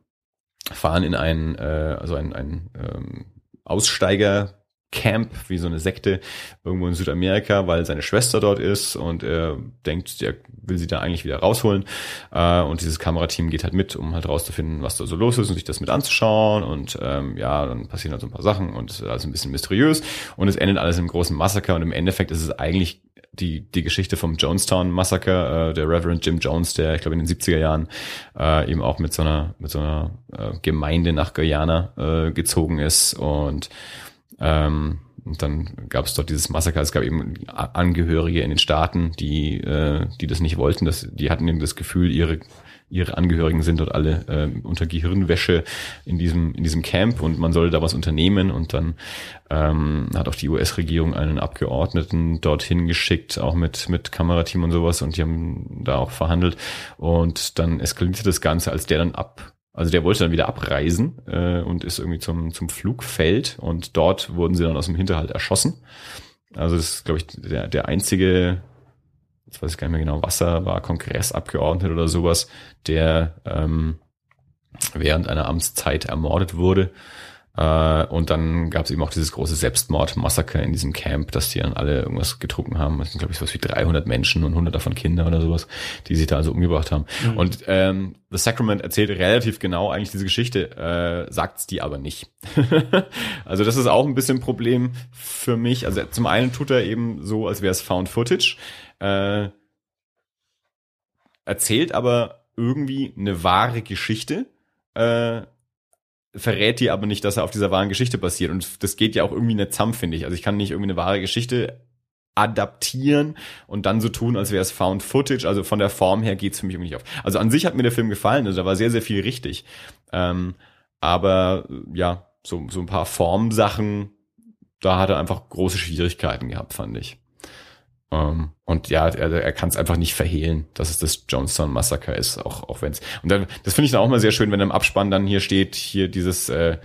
fahren in ein äh, also ein, ein ähm, Aussteiger Camp, wie so eine Sekte, irgendwo in Südamerika, weil seine Schwester dort ist und er denkt, er will sie da eigentlich wieder rausholen. Äh, und dieses Kamerateam geht halt mit, um halt rauszufinden, was da so los ist und sich das mit anzuschauen. Und ähm, ja, dann passieren halt so ein paar Sachen und es ist alles ein bisschen mysteriös. Und es endet alles im großen Massaker und im Endeffekt ist es eigentlich die, die Geschichte vom Jonestown Massaker, äh, der Reverend Jim Jones, der, ich glaube, in den 70er Jahren äh, eben auch mit so einer, mit so einer äh, Gemeinde nach Guyana äh, gezogen ist und ähm, und dann gab es dort dieses Massaker. Es gab eben Angehörige in den Staaten, die, äh, die das nicht wollten. Das, die hatten eben das Gefühl, ihre ihre Angehörigen sind dort alle äh, unter Gehirnwäsche in diesem in diesem Camp und man solle da was unternehmen und dann ähm, hat auch die US-Regierung einen Abgeordneten dorthin geschickt, auch mit mit Kamerateam und sowas und die haben da auch verhandelt und dann eskalierte das Ganze, als der dann ab also der wollte dann wieder abreisen äh, und ist irgendwie zum, zum Flugfeld und dort wurden sie dann aus dem Hinterhalt erschossen. Also das ist, glaube ich, der, der einzige jetzt weiß ich gar nicht mehr genau, was er war, Kongressabgeordneter oder sowas, der ähm, während einer Amtszeit ermordet wurde. Äh, und dann gab es eben auch dieses große Selbstmordmassaker in diesem Camp, dass die dann alle irgendwas getrunken haben. Das sind, glaube ich, so was wie 300 Menschen und 100 davon Kinder oder sowas, die sich da also umgebracht haben. Mhm. Und ähm, The Sacrament erzählt relativ genau eigentlich diese Geschichte, äh, sagt's die aber nicht. also das ist auch ein bisschen ein Problem für mich. Also zum einen tut er eben so, als wäre es Found Footage. Äh, erzählt aber irgendwie eine wahre Geschichte. Äh, verrät dir aber nicht, dass er auf dieser wahren Geschichte basiert. Und das geht ja auch irgendwie nicht zusammen, finde ich. Also ich kann nicht irgendwie eine wahre Geschichte adaptieren und dann so tun, als wäre es Found Footage. Also von der Form her geht's für mich irgendwie nicht auf. Also an sich hat mir der Film gefallen, also da war sehr, sehr viel richtig. Ähm, aber ja, so, so ein paar Formsachen, da hat er einfach große Schwierigkeiten gehabt, fand ich. Um, ähm, und ja, er, er kann es einfach nicht verhehlen, dass es das Jonestown Massaker ist, auch, auch wenn es. Und dann, das finde ich dann auch mal sehr schön, wenn im Abspann dann hier steht, hier dieses äh,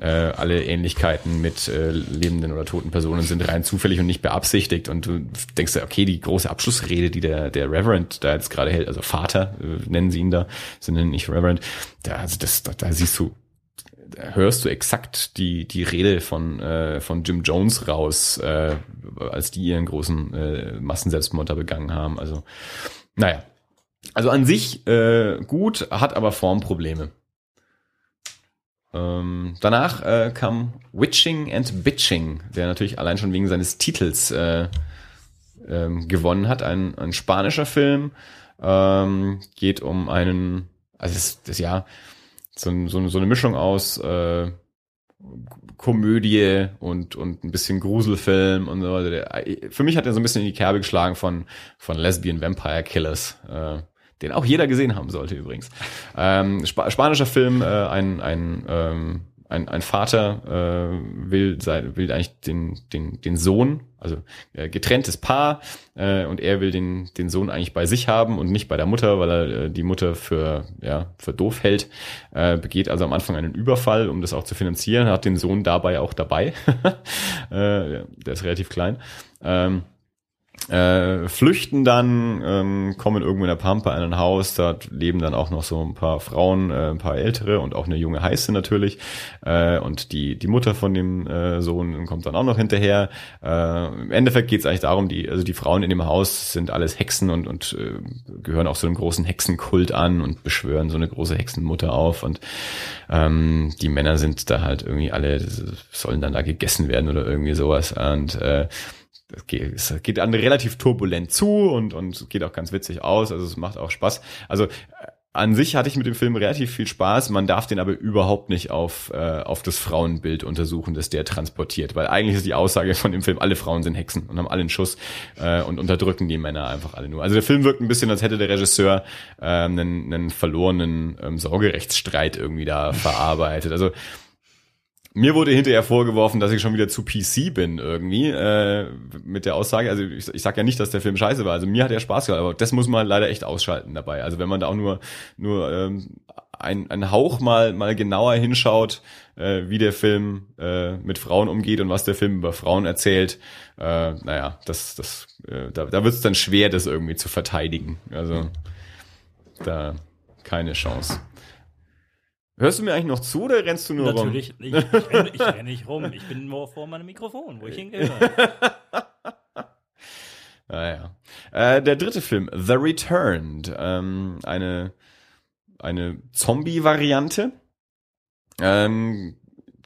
äh, alle Ähnlichkeiten mit äh, lebenden oder toten Personen sind rein zufällig und nicht beabsichtigt. Und du denkst, okay, die große Abschlussrede, die der, der Reverend da jetzt gerade hält, also Vater, äh, nennen sie ihn da, sind nicht Reverend, da, also das, da, da siehst du hörst du exakt die, die Rede von, äh, von Jim Jones raus, äh, als die ihren großen äh, Massenselbstmord da begangen haben. Also, naja. Also an sich äh, gut, hat aber Formprobleme. Ähm, danach äh, kam Witching and Bitching, der natürlich allein schon wegen seines Titels äh, ähm, gewonnen hat. Ein, ein spanischer Film. Ähm, geht um einen, also das, das ja, so, so, so eine Mischung aus äh, Komödie und, und ein bisschen Gruselfilm und so. Der, für mich hat er so ein bisschen in die Kerbe geschlagen von, von Lesbian Vampire Killers, äh, den auch jeder gesehen haben sollte übrigens. Ähm, Sp spanischer Film, äh, ein, ein ähm, ein, ein Vater äh, will, sein, will eigentlich den, den, den Sohn, also äh, getrenntes Paar, äh, und er will den, den Sohn eigentlich bei sich haben und nicht bei der Mutter, weil er äh, die Mutter für, ja, für doof hält, äh, begeht also am Anfang einen Überfall, um das auch zu finanzieren, hat den Sohn dabei auch dabei. äh, der ist relativ klein. Ähm, äh, flüchten dann, ähm, kommen irgendwo in der Pampa in ein Haus, da leben dann auch noch so ein paar Frauen, äh, ein paar ältere und auch eine junge Heiße natürlich. Äh, und die, die Mutter von dem äh, Sohn kommt dann auch noch hinterher. Äh, Im Endeffekt geht es eigentlich darum, die, also die Frauen in dem Haus sind alles Hexen und, und äh, gehören auch so einem großen Hexenkult an und beschwören so eine große Hexenmutter auf. Und ähm, die Männer sind da halt irgendwie alle, sollen dann da gegessen werden oder irgendwie sowas. Und äh, es geht, es geht dann relativ turbulent zu und, und geht auch ganz witzig aus. Also es macht auch Spaß. Also äh, an sich hatte ich mit dem Film relativ viel Spaß. Man darf den aber überhaupt nicht auf, äh, auf das Frauenbild untersuchen, das der transportiert. Weil eigentlich ist die Aussage von dem Film, alle Frauen sind Hexen und haben alle einen Schuss äh, und unterdrücken die Männer einfach alle nur. Also der Film wirkt ein bisschen, als hätte der Regisseur äh, einen, einen verlorenen ähm, Sorgerechtsstreit irgendwie da verarbeitet. Also mir wurde hinterher vorgeworfen, dass ich schon wieder zu PC bin irgendwie äh, mit der Aussage. Also ich, ich sag ja nicht, dass der Film scheiße war. Also mir hat er Spaß gehabt, aber das muss man leider echt ausschalten dabei. Also wenn man da auch nur nur ähm, ein, ein Hauch mal mal genauer hinschaut, äh, wie der Film äh, mit Frauen umgeht und was der Film über Frauen erzählt, äh, naja, das das äh, da, da wird es dann schwer, das irgendwie zu verteidigen. Also da keine Chance. Hörst du mir eigentlich noch zu oder rennst du nur Natürlich, rum? Natürlich, ich, ich, renne, ich renne nicht rum. Ich bin nur vor meinem Mikrofon, wo ich hingehöre. naja. Ah, äh, der dritte Film, The Returned. Ähm, eine eine Zombie-Variante. Ähm,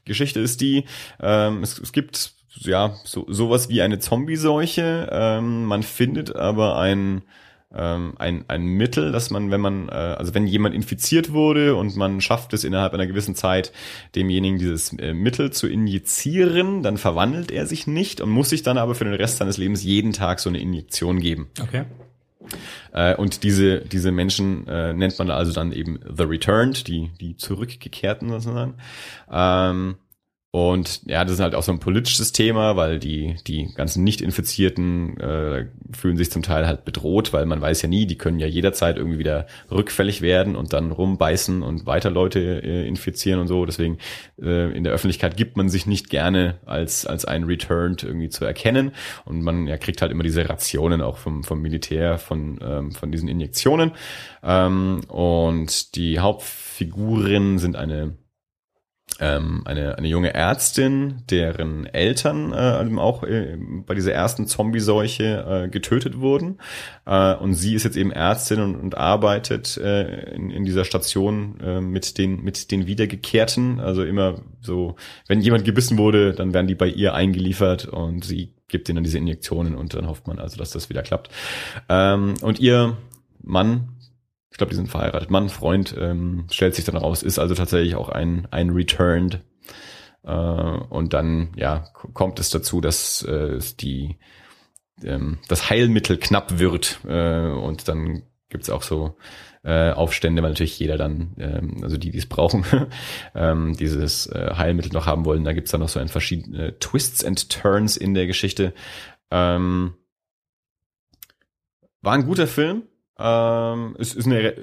Geschichte ist die, ähm, es, es gibt ja so sowas wie eine Zombie-Seuche. Ähm, man findet aber ein ähm, ein, ein Mittel, dass man, wenn man, äh, also wenn jemand infiziert wurde und man schafft es innerhalb einer gewissen Zeit, demjenigen dieses äh, Mittel zu injizieren, dann verwandelt er sich nicht und muss sich dann aber für den Rest seines Lebens jeden Tag so eine Injektion geben. Okay. Äh, und diese, diese Menschen äh, nennt man also dann eben The Returned, die, die Zurückgekehrten sozusagen. Ähm, Und ja, das ist halt auch so ein politisches Thema, weil die, die ganzen Nicht-Infizierten äh, fühlen sich zum Teil halt bedroht, weil man weiß ja nie, die können ja jederzeit irgendwie wieder rückfällig werden und dann rumbeißen und weiter Leute äh, infizieren und so. Deswegen äh, in der Öffentlichkeit gibt man sich nicht gerne als, als ein Returned irgendwie zu erkennen. Und man ja, kriegt halt immer diese Rationen auch vom, vom Militär, von, ähm, von diesen Injektionen. Ähm, und die Hauptfiguren sind eine ähm, eine, eine junge Ärztin, deren Eltern äh, auch äh, bei dieser ersten Zombie-Seuche äh, getötet wurden. Äh, und sie ist jetzt eben Ärztin und, und arbeitet äh, in, in dieser Station äh, mit den mit den Wiedergekehrten. Also immer so, wenn jemand gebissen wurde, dann werden die bei ihr eingeliefert und sie gibt ihnen diese Injektionen und dann hofft man also, dass das wieder klappt. Ähm, und ihr Mann ich glaube, die sind verheiratet. Mann, Freund, ähm, stellt sich dann raus, ist also tatsächlich auch ein, ein Returned. Äh, und dann, ja, kommt es dazu, dass äh, die, ähm, das Heilmittel knapp wird. Äh, und dann gibt's auch so äh, Aufstände, weil natürlich jeder dann, ähm, also die, die es brauchen, ähm, dieses äh, Heilmittel noch haben wollen. Da gibt's dann noch so ein verschiedene Twists and Turns in der Geschichte. Ähm, war ein guter Film, ähm, es ist eine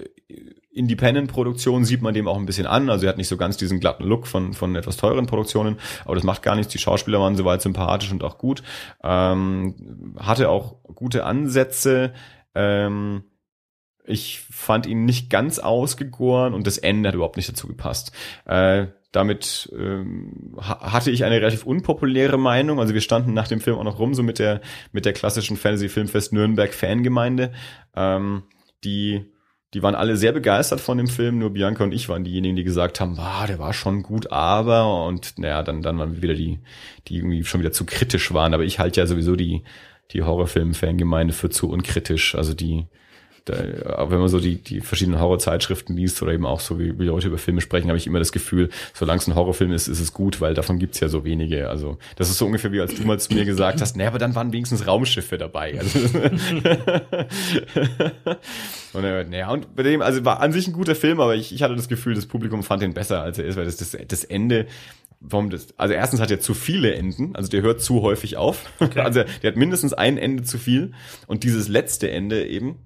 Independent-Produktion, sieht man dem auch ein bisschen an. Also er hat nicht so ganz diesen glatten Look von, von etwas teuren Produktionen, aber das macht gar nichts. Die Schauspieler waren soweit sympathisch und auch gut. Ähm, hatte auch gute Ansätze. Ähm, ich fand ihn nicht ganz ausgegoren und das Ende hat überhaupt nicht dazu gepasst. Äh, damit ähm, hatte ich eine relativ unpopuläre Meinung. Also wir standen nach dem Film auch noch rum, so mit der, mit der klassischen Fantasy-Filmfest Nürnberg Fangemeinde. Ähm, die, die waren alle sehr begeistert von dem Film, nur Bianca und ich waren diejenigen, die gesagt haben, ah, der war schon gut, aber und naja, dann, dann waren wir wieder die, die irgendwie schon wieder zu kritisch waren. Aber ich halte ja sowieso die, die Horrorfilm-Fangemeinde für zu unkritisch. Also die, da, wenn man so die, die verschiedenen Horrorzeitschriften liest oder eben auch so wie, wie Leute über Filme sprechen, habe ich immer das Gefühl, solange es ein Horrorfilm ist, ist es gut, weil davon gibt's ja so wenige. Also das ist so ungefähr wie als du mal zu mir gesagt hast, naja, aber dann waren wenigstens Raumschiffe dabei. Also, und, äh, naja, und bei dem, also war an sich ein guter Film, aber ich, ich hatte das Gefühl, das Publikum fand ihn besser, als er ist, weil das, das, das Ende warum das, also erstens hat er zu viele Enden, also der hört zu häufig auf. Okay. Also der hat mindestens ein Ende zu viel. Und dieses letzte Ende eben,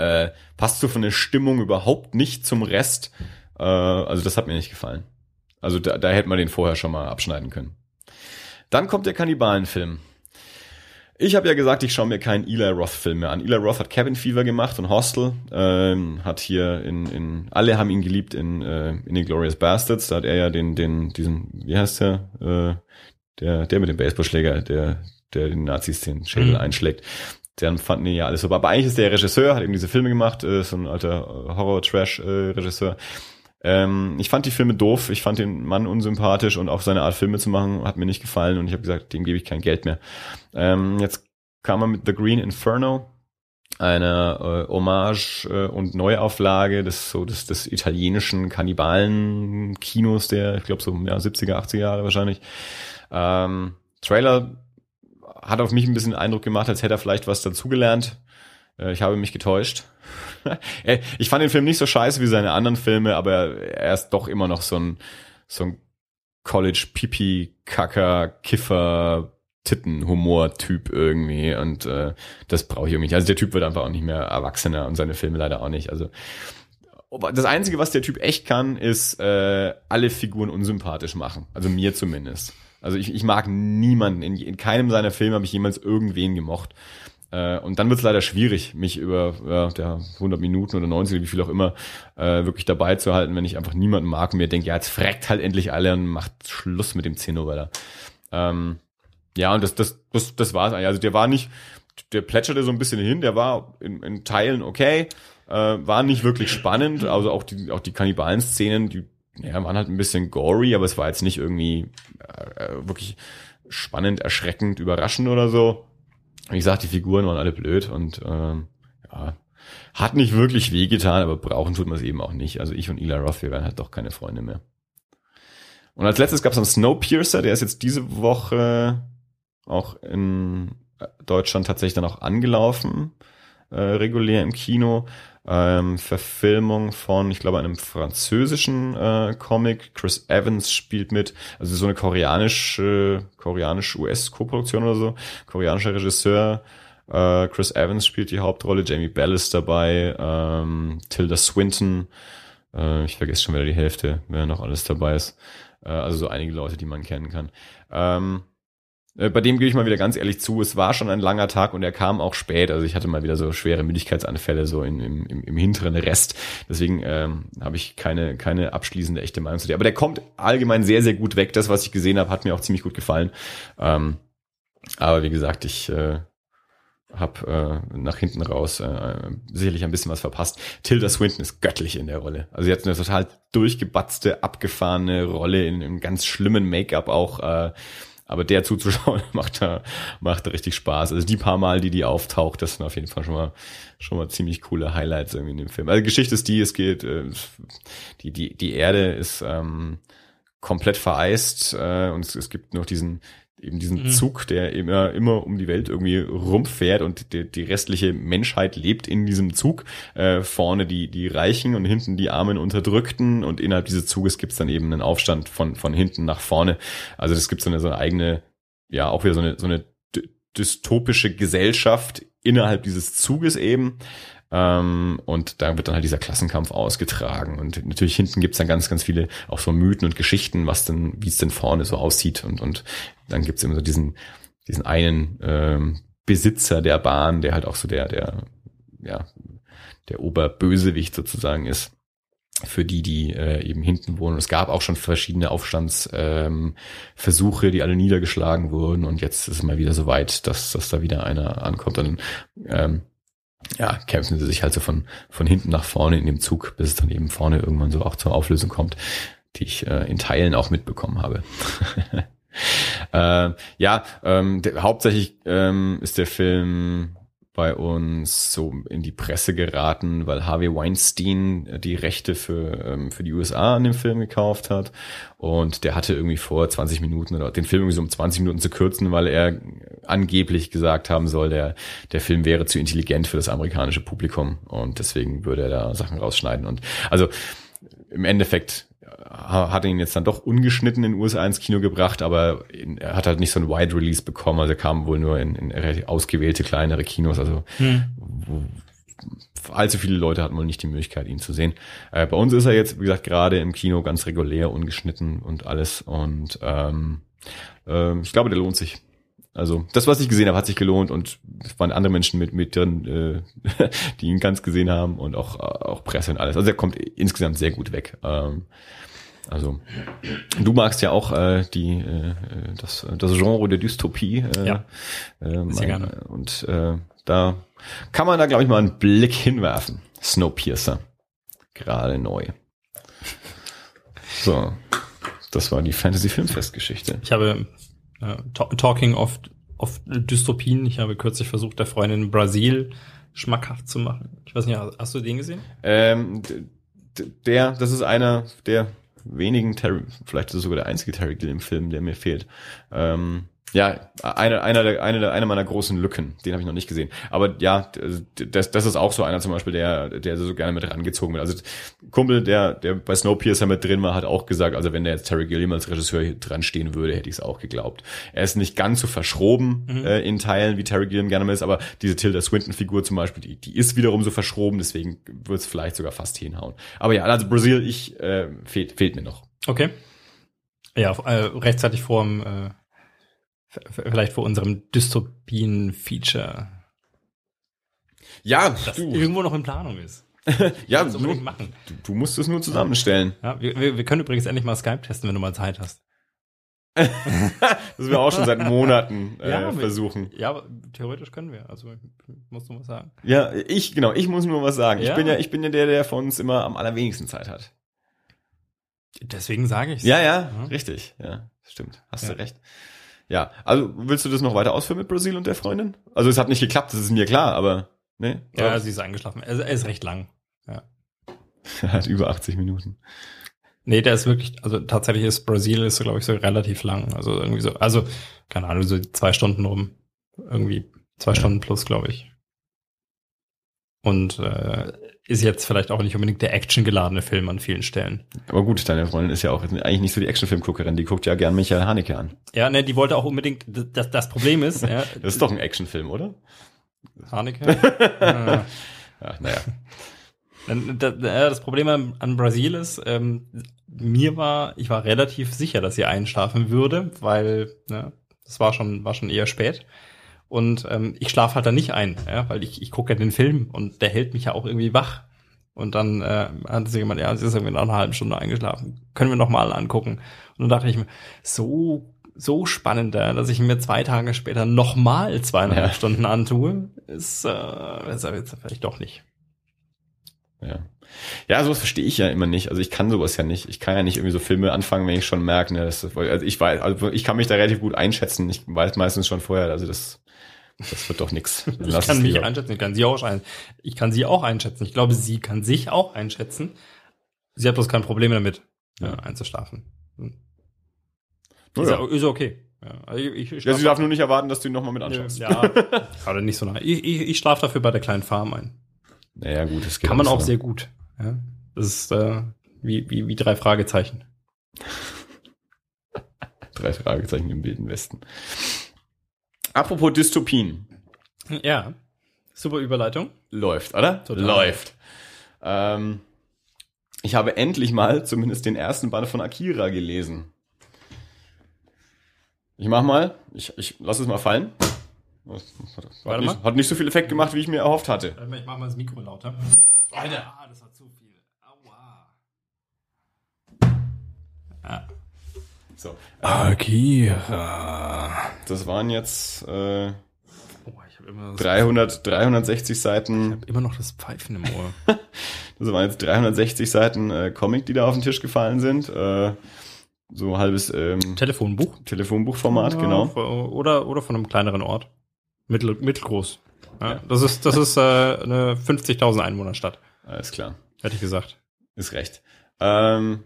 äh, passt so von der Stimmung überhaupt nicht zum Rest. Äh, also das hat mir nicht gefallen. Also da, da hätte man den vorher schon mal abschneiden können. Dann kommt der Kannibalenfilm. Ich habe ja gesagt, ich schaue mir keinen Eli Roth-Film mehr an. Eli Roth hat Cabin Fever gemacht und Hostel, ähm, hat hier in, in alle haben ihn geliebt in, äh, in den Glorious Bastards. Da hat er ja den, den, diesen, wie heißt der, äh, der, der mit dem Baseballschläger, der, der den Nazis den Schädel mhm. einschlägt deren fanden die ja alles super. Aber eigentlich ist der Regisseur, hat eben diese Filme gemacht, äh, so ein alter äh, Horror-Trash-Regisseur. Ähm, ich fand die Filme doof, ich fand den Mann unsympathisch und auch seine Art Filme zu machen hat mir nicht gefallen und ich habe gesagt, dem gebe ich kein Geld mehr. Ähm, jetzt kam er mit The Green Inferno, eine äh, Hommage äh, und Neuauflage des so des, des italienischen Kannibalen-Kinos der, ich glaube so ja, 70er, 80er Jahre wahrscheinlich. Ähm, Trailer hat auf mich ein bisschen Eindruck gemacht, als hätte er vielleicht was dazugelernt. Äh, ich habe mich getäuscht. Äh, ich fand den Film nicht so scheiße wie seine anderen Filme, aber er ist doch immer noch so ein, so ein College-Pipi-Kacker-Kiffer- Titten-Humor-Typ irgendwie und äh, das brauche ich irgendwie nicht. Also der Typ wird einfach auch nicht mehr erwachsener und seine Filme leider auch nicht. Also das Einzige, was der Typ echt kann, ist äh, alle Figuren unsympathisch machen. Also mir zumindest. Also ich, ich mag niemanden. In, in keinem seiner Filme habe ich jemals irgendwen gemocht. Äh, und dann wird es leider schwierig, mich über ja, der 100 Minuten oder 90 wie viel auch immer äh, wirklich dabei zu halten, wenn ich einfach niemanden mag und mir denke, ja, jetzt freckt halt endlich alle und macht Schluss mit dem Zinnoweller. Ähm, ja, und das, das, das, das war's eigentlich. Also der war nicht, der plätscherte so ein bisschen hin, der war in, in Teilen okay, äh, war nicht wirklich spannend, also auch die, auch die Kannibalen-Szenen, die ja, waren halt ein bisschen gory, aber es war jetzt nicht irgendwie äh, wirklich spannend, erschreckend, überraschend oder so. Wie gesagt, die Figuren waren alle blöd und ähm, ja, hat nicht wirklich wehgetan, aber brauchen tut man es eben auch nicht. Also ich und Eli Roth, wir werden halt doch keine Freunde mehr. Und als letztes gab es dann Snowpiercer, der ist jetzt diese Woche auch in Deutschland tatsächlich dann auch angelaufen. äh, regulär im Kino. Ähm, Verfilmung von, ich glaube, einem französischen äh, Comic. Chris Evans spielt mit, also so eine koreanische, koreanisch-US-Koproduktion oder so. Koreanischer Regisseur. Äh, Chris Evans spielt die Hauptrolle, Jamie Bell ist dabei, ähm, Tilda Swinton. Äh, ich vergesse schon wieder die Hälfte, wer noch alles dabei ist. Äh, also so einige Leute, die man kennen kann. Ähm, äh, bei dem gebe ich mal wieder ganz ehrlich zu, es war schon ein langer Tag und er kam auch spät. Also ich hatte mal wieder so schwere Müdigkeitsanfälle so in, im, im, im hinteren Rest. Deswegen ähm, habe ich keine, keine abschließende echte Meinung zu dir. Aber der kommt allgemein sehr, sehr gut weg. Das, was ich gesehen habe, hat mir auch ziemlich gut gefallen. Ähm, aber wie gesagt, ich äh, habe äh, nach hinten raus äh, sicherlich ein bisschen was verpasst. Tilda Swinton ist göttlich in der Rolle. Also sie hat eine total durchgebatzte, abgefahrene Rolle in einem ganz schlimmen Make-up auch. Äh, aber der zuzuschauen macht da, macht richtig Spaß. Also die paar Mal, die die auftaucht, das sind auf jeden Fall schon mal, schon mal ziemlich coole Highlights irgendwie in dem Film. Also Geschichte ist die, es geht, äh, die, die, die Erde ist ähm, komplett vereist äh, und es, es gibt noch diesen, eben diesen mhm. Zug, der immer, immer um die Welt irgendwie rumfährt und die, die restliche Menschheit lebt in diesem Zug. Äh, vorne die, die Reichen und hinten die armen Unterdrückten und innerhalb dieses Zuges gibt's dann eben einen Aufstand von, von hinten nach vorne. Also es gibt so eine, so eine eigene, ja, auch wieder so eine, so eine dystopische Gesellschaft innerhalb dieses Zuges eben. Ähm, und da wird dann halt dieser Klassenkampf ausgetragen. Und natürlich hinten gibt's dann ganz, ganz viele auch so Mythen und Geschichten, was denn, wie es denn vorne so aussieht. Und, und dann gibt's immer so diesen, diesen einen ähm, Besitzer der Bahn, der halt auch so der, der, ja, der Oberbösewicht sozusagen ist für die, die äh, eben hinten wohnen. Es gab auch schon verschiedene Aufstandsversuche, ähm, die alle niedergeschlagen wurden und jetzt ist es mal wieder so weit, dass, dass da wieder einer ankommt. Dann ähm, ja, kämpfen sie sich halt so von, von hinten nach vorne in dem Zug, bis es dann eben vorne irgendwann so auch zur Auflösung kommt, die ich äh, in Teilen auch mitbekommen habe. äh, ja, ähm, der, hauptsächlich ähm, ist der Film bei uns so in die Presse geraten, weil Harvey Weinstein die Rechte für, ähm, für die USA an dem Film gekauft hat. Und der hatte irgendwie vor, 20 Minuten oder den Film irgendwie so um 20 Minuten zu kürzen, weil er angeblich gesagt haben soll, der, der Film wäre zu intelligent für das amerikanische Publikum. Und deswegen würde er da Sachen rausschneiden. Und also im Endeffekt hat ihn jetzt dann doch ungeschnitten in den USA ins Kino gebracht, aber er hat halt nicht so ein Wide Release bekommen, also er kam wohl nur in, in ausgewählte kleinere Kinos, also hm. wo, allzu viele Leute hatten wohl nicht die Möglichkeit, ihn zu sehen. Äh, bei uns ist er jetzt, wie gesagt, gerade im Kino ganz regulär, ungeschnitten und alles und ähm, äh, ich glaube, der lohnt sich. Also das, was ich gesehen habe, hat sich gelohnt und es waren andere Menschen mit, mit drin, äh, die ihn ganz gesehen haben und auch, auch Presse und alles. Also er kommt insgesamt sehr gut weg. Ähm, also du magst ja auch äh, die äh, das, das Genre der Dystopie. Äh, ja, äh, sehr gerne. Und äh, da kann man da, glaube ich, mal einen Blick hinwerfen. Snowpiercer. Gerade neu. So. Das war die Fantasy-Filmfest-Geschichte. Ich habe Talking of, of Dystopien, ich habe kürzlich versucht, der Freundin Brasil schmackhaft zu machen. Ich weiß nicht, hast du den gesehen? Ähm, der, das ist einer der wenigen Terry, vielleicht ist es sogar der einzige Terry Gilliam-Film, der mir fehlt. Ähm, ja, einer einer der, eine der, eine meiner großen Lücken, den habe ich noch nicht gesehen. Aber ja, das, das ist auch so einer zum Beispiel, der, der so gerne mit rangezogen wird. Also Kumpel, der, der bei Snowpiercer mit drin war, hat auch gesagt, also wenn der jetzt Terry Gilliam als Regisseur hier dran stehen würde, hätte ich es auch geglaubt. Er ist nicht ganz so verschroben mhm. äh, in Teilen, wie Terry Gilliam gerne mal ist, aber diese Tilda Swinton-Figur zum Beispiel, die, die ist wiederum so verschroben, deswegen wird es vielleicht sogar fast hinhauen. Aber ja, also Brasil, ich äh, fehlt, fehlt mir noch. Okay. Ja, äh, rechtzeitig vorm äh Vielleicht vor unserem Dystopien-Feature. Ja, das du. irgendwo noch in Planung ist. ja, du, machen. Du, du, musst es nur zusammenstellen. Ja, wir, wir, wir können übrigens endlich mal Skype testen, wenn du mal Zeit hast. das wir auch schon seit Monaten äh, ja, versuchen. Ja, aber theoretisch können wir. Also musst du was sagen. Ja, ich genau. Ich muss nur was sagen. Ja. Ich bin ja, ich bin ja der, der von uns immer am allerwenigsten Zeit hat. Deswegen sage ich Ja, ja, ja, richtig. Ja, stimmt. Hast du recht. Ja, also willst du das noch weiter ausführen mit Brasil und der Freundin? Also es hat nicht geklappt, das ist mir klar, aber ne? Ja, sie ist eingeschlafen. Er, er ist recht lang. Ja. er hat über 80 Minuten. Nee, der ist wirklich, also tatsächlich ist Brasil ist, glaube ich, so relativ lang. Also irgendwie so, also, keine Ahnung, so zwei Stunden rum. Irgendwie zwei ja. Stunden plus, glaube ich. Und äh, ist jetzt vielleicht auch nicht unbedingt der actiongeladene Film an vielen Stellen. Aber gut, deine Freundin ist ja auch eigentlich nicht so die Actionfilmguckerin, die guckt ja gern Michael Haneke an. Ja, ne, die wollte auch unbedingt, das, das Problem ist, ja, Das ist doch ein Actionfilm, oder? Haneke. ja. Ja, naja. Das Problem an, an Brasil ist, ähm, mir war, ich war relativ sicher, dass sie einschlafen würde, weil ne, das war schon, war schon eher spät. Und ähm, ich schlafe halt da nicht ein, ja, weil ich, ich gucke ja den Film und der hält mich ja auch irgendwie wach. Und dann äh, hat sie gemeint, ja, sie ist irgendwie nach einer halben Stunde eingeschlafen. Können wir noch mal angucken. Und dann dachte ich mir, so so spannend, ja, dass ich mir zwei Tage später noch mal zweieinhalb Ja. Stunden antue, ist, äh, ist jetzt vielleicht doch nicht. Ja. Ja, sowas verstehe ich ja immer nicht. Also ich kann sowas ja nicht. Ich kann ja nicht irgendwie so Filme anfangen, wenn ich schon merke, ne, das, also ich weiß, also ich kann mich da relativ gut einschätzen. Ich weiß meistens schon vorher, also das, das wird doch. Dann Ich kann mich lieber. einschätzen, ich kann sie auch ein, ich kann sie auch einschätzen. Ich glaube, sie kann sich auch einschätzen. Sie hat bloß kein Problem damit, ja. einzuschlafen. Hm. Oh, Ist, ja. ist okay. Ja, ich, ich Ja, sie darf nur nicht erwarten, dass du ihn nochmal mit anschaust. ja, gerade nicht so nah. Ich, ich, ich schlafe dafür bei der kleinen Farm ein. Naja, gut, das geht Kann man auch so. sehr gut. Ja. Das ist äh, wie, wie, wie drei Fragezeichen. Drei Fragezeichen im Wilden Westen. Apropos Dystopien. Ja. Super Überleitung. Läuft, oder? Total. Läuft. Ähm, ich habe endlich mal zumindest den ersten Band von Akira gelesen. Ich mach mal, ich, ich lass es mal fallen. Das Hat, nicht, mal. hat nicht so viel Effekt gemacht, wie ich mir erhofft hatte. Warte mal, Ich mach mal das Mikro lauter. Alter, ah, das war zu viel. Aua. Ja. So, Akira. das waren jetzt äh, Oh, ich habe immer, das- 300, 360 Seiten. immer noch das Pfeifen im Ohr. Das waren jetzt 360 Seiten äh, Comic, die da auf den Tisch gefallen sind. Äh, so halbes ähm, Telefonbuch. Telefonbuchformat, Ja, genau. Oder, oder von einem kleineren Ort. Mittel, mittelgroß. Ja, Ja. Das ist, das ist äh, eine 50.000 Einwohnerstadt, Alles klar. hätte ich gesagt. Ist recht. Ähm,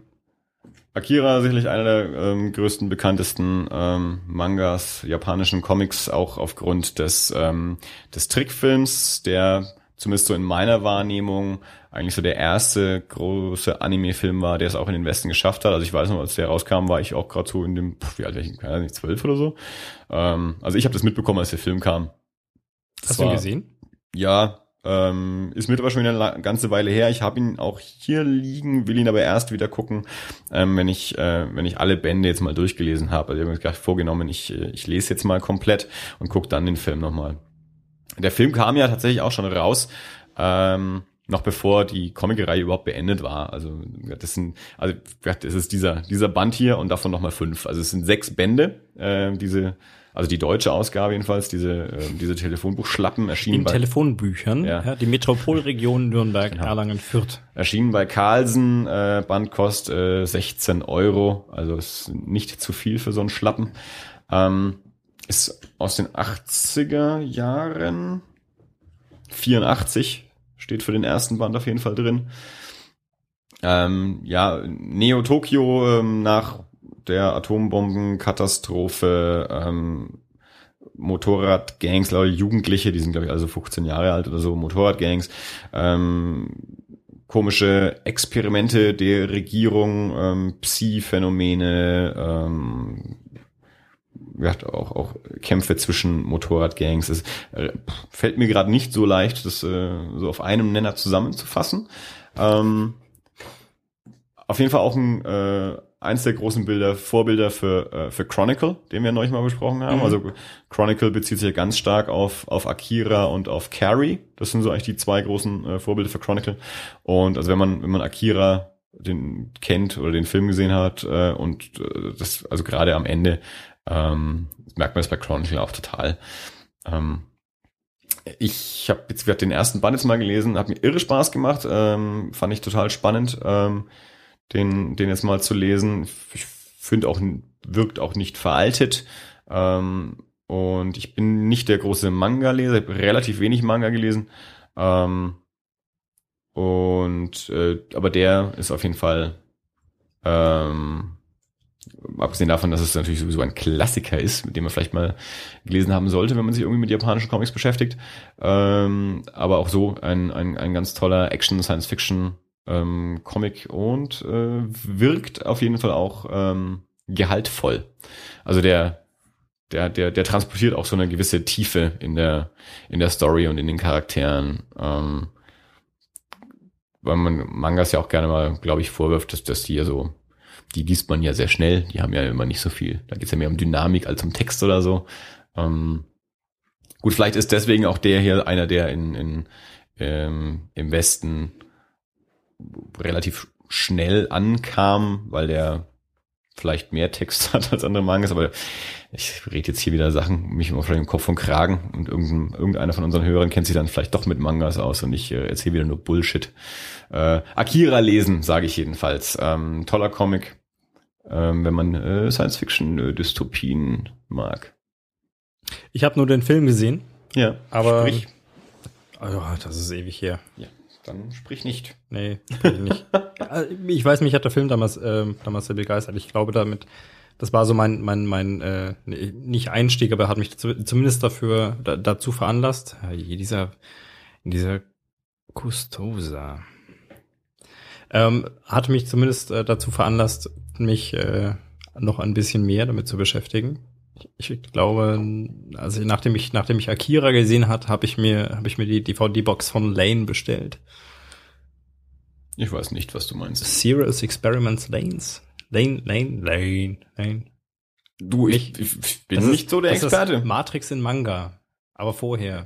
Akira sicherlich einer der ähm, größten, bekanntesten ähm, Mangas, japanischen Comics, auch aufgrund des, ähm, des Trickfilms, der zumindest so in meiner Wahrnehmung eigentlich so der erste große Anime-Film war, der es auch in den Westen geschafft hat. Also ich weiß noch, als der rauskam, war ich auch gerade so in dem, pf, wie alt war ich, keine Ahnung, zwölf oder so. Ähm, also ich habe das mitbekommen, als der Film kam. Das Hast du ihn war- gesehen? ja, ähm, ist mittlerweile schon wieder eine ganze Weile her. Ich habe ihn auch hier liegen, will ihn aber erst wieder gucken, ähm, wenn ich äh, wenn ich alle Bände jetzt mal durchgelesen habe. Also ich habe mir gerade vorgenommen, ich äh, ich lese jetzt mal komplett und gucke dann den Film nochmal. Der Film kam ja tatsächlich auch schon raus. Ähm, noch bevor die Comicreihe überhaupt beendet war. Also das sind, also das ist dieser dieser Band hier und davon nochmal fünf. Also es sind sechs Bände. Äh, diese, also die deutsche Ausgabe jedenfalls. Diese äh, diese Telefonbuchschlappen erschienen In bei Telefonbüchern, Ja. ja. die Metropolregion Nürnberg, Genau. Erlangen, Fürth. Erschienen bei Carlsen, äh, Band kostet äh, 16 Euro, also ist nicht zu viel für so einen Schlappen. Ähm, ist aus den 80er Jahren, 84 steht für den ersten Band auf jeden Fall drin. Ähm, ja, Neo Tokio ähm, nach der Atombombenkatastrophe, ähm, Motorradgangs, glaube ich, Jugendliche, die sind glaube ich also 15 Jahre alt oder so, Motorradgangs, ähm, komische Experimente der Regierung, ähm, Psi-Phänomene, ähm, ja, auch, auch Kämpfe zwischen Motorradgangs. Es äh, fällt mir gerade nicht so leicht, das äh, so auf einem Nenner zusammenzufassen. Ähm, auf jeden Fall auch ein, äh, eins der großen Bilder, Vorbilder für, äh, für Chronicle, den wir neulich mal besprochen haben. Mhm. Also Chronicle bezieht sich ja ganz stark auf, auf Akira und auf Carrie. Das sind so eigentlich die zwei großen äh, Vorbilder für Chronicle. Und also wenn man, wenn man Akira den kennt oder den Film gesehen hat äh, und äh, das, also gerade am Ende ähm, merkt man das bei Chronicle auch total. Ähm, ich habe jetzt wieder den ersten Band jetzt mal gelesen, hat mir irre Spaß gemacht, ähm, fand ich total spannend, ähm, den, den jetzt mal zu lesen. Ich finde auch, wirkt auch nicht veraltet. Ähm, und ich bin nicht der große Manga-Leser, ich habe relativ wenig Manga gelesen. Ähm, und äh, aber der ist auf jeden Fall ähm, abgesehen davon, dass es natürlich sowieso ein Klassiker ist, mit dem man vielleicht mal gelesen haben sollte, wenn man sich irgendwie mit japanischen Comics beschäftigt. Ähm, aber auch so ein, ein, ein ganz toller Action, Science-Fiction ähm, Comic und äh, wirkt auf jeden Fall auch ähm, gehaltvoll. Also der der, der, der transportiert auch so eine gewisse Tiefe in der, in der Story und in den Charakteren. Ähm, weil man Mangas ja auch gerne mal, glaube ich, vorwirft, dass, dass die ja so, die liest man ja sehr schnell, die haben ja immer nicht so viel. Da geht's ja mehr um Dynamik als um Text oder so. Ähm, gut, vielleicht ist deswegen auch der hier einer, der in, in ähm, im Westen relativ schnell ankam, weil der vielleicht mehr Text hat als andere Mangas, aber ich rede jetzt hier wieder Sachen, mich immer vielleicht im Kopf und Kragen und irgendein, irgendeiner von unseren Hörern kennt sich dann vielleicht doch mit Mangas aus und ich äh, erzähle wieder nur Bullshit. Äh, Akira lesen, sage ich jedenfalls. Ähm, toller Comic, ähm, wenn man äh, Science-Fiction-Dystopien mag. Ich habe nur den Film gesehen. Ja, aber sprich. Oh, das ist ewig her. Ja, dann sprich nicht. Nee, sprich nicht. Ich weiß, mich hat der Film damals, äh, damals sehr begeistert. Ich glaube damit, das war so mein, mein, mein, äh, nicht Einstieg, aber hat mich zu, zumindest dafür, da, dazu veranlasst. Ja, dieser, dieser Custosa. Ähm, hat mich zumindest äh, dazu veranlasst, mich äh, noch ein bisschen mehr damit zu beschäftigen. Ich, glaube, also nachdem ich nachdem ich Akira gesehen hat, habe ich mir habe ich mir die DVD-Box von Lane bestellt. Ich weiß nicht, was du meinst. Serious Experiments Lanes. Lane, Lane, Lane, Lane. Du, ich, ich, bin nicht ist, so der das Experte. Matrix in Manga. Aber vorher.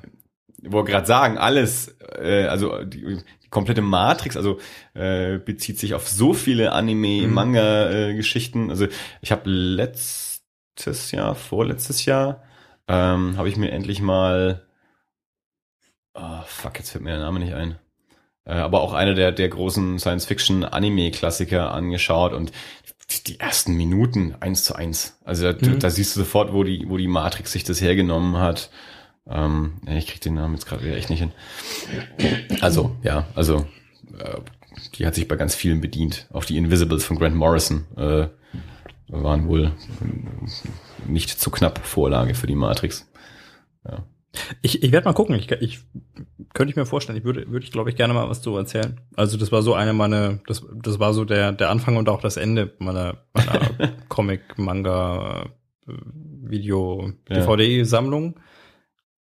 Ich wollte gerade sagen, alles, äh, also die, die komplette Matrix, also äh, bezieht sich auf so viele Anime, Mhm. Manga-Geschichten. also ich habe letztes Jahr, vorletztes Jahr, ähm, habe ich mir endlich mal, oh, fuck, jetzt fällt mir der Name nicht ein. Äh, aber auch eine der, der großen Science-Fiction-Anime-Klassiker angeschaut und die ersten Minuten eins zu eins. Also da, Mhm. da siehst du sofort, wo die, wo die Matrix sich das hergenommen hat. Ähm, ich krieg den Namen jetzt gerade wieder echt nicht hin. Also, ja, also äh, die hat sich bei ganz vielen bedient. Auch die Invisibles von Grant Morrison äh, waren wohl nicht zu knapp Vorlage für die Matrix. Ich, ich werde mal gucken. Ich, ich könnte ich mir vorstellen. Ich würde, würde ich glaube ich gerne mal was zu erzählen. Also das war so eine meiner, das, das war so der, der Anfang und auch das Ende meiner, meiner Comic, Manga, Video, Ja. DVD-Sammlung.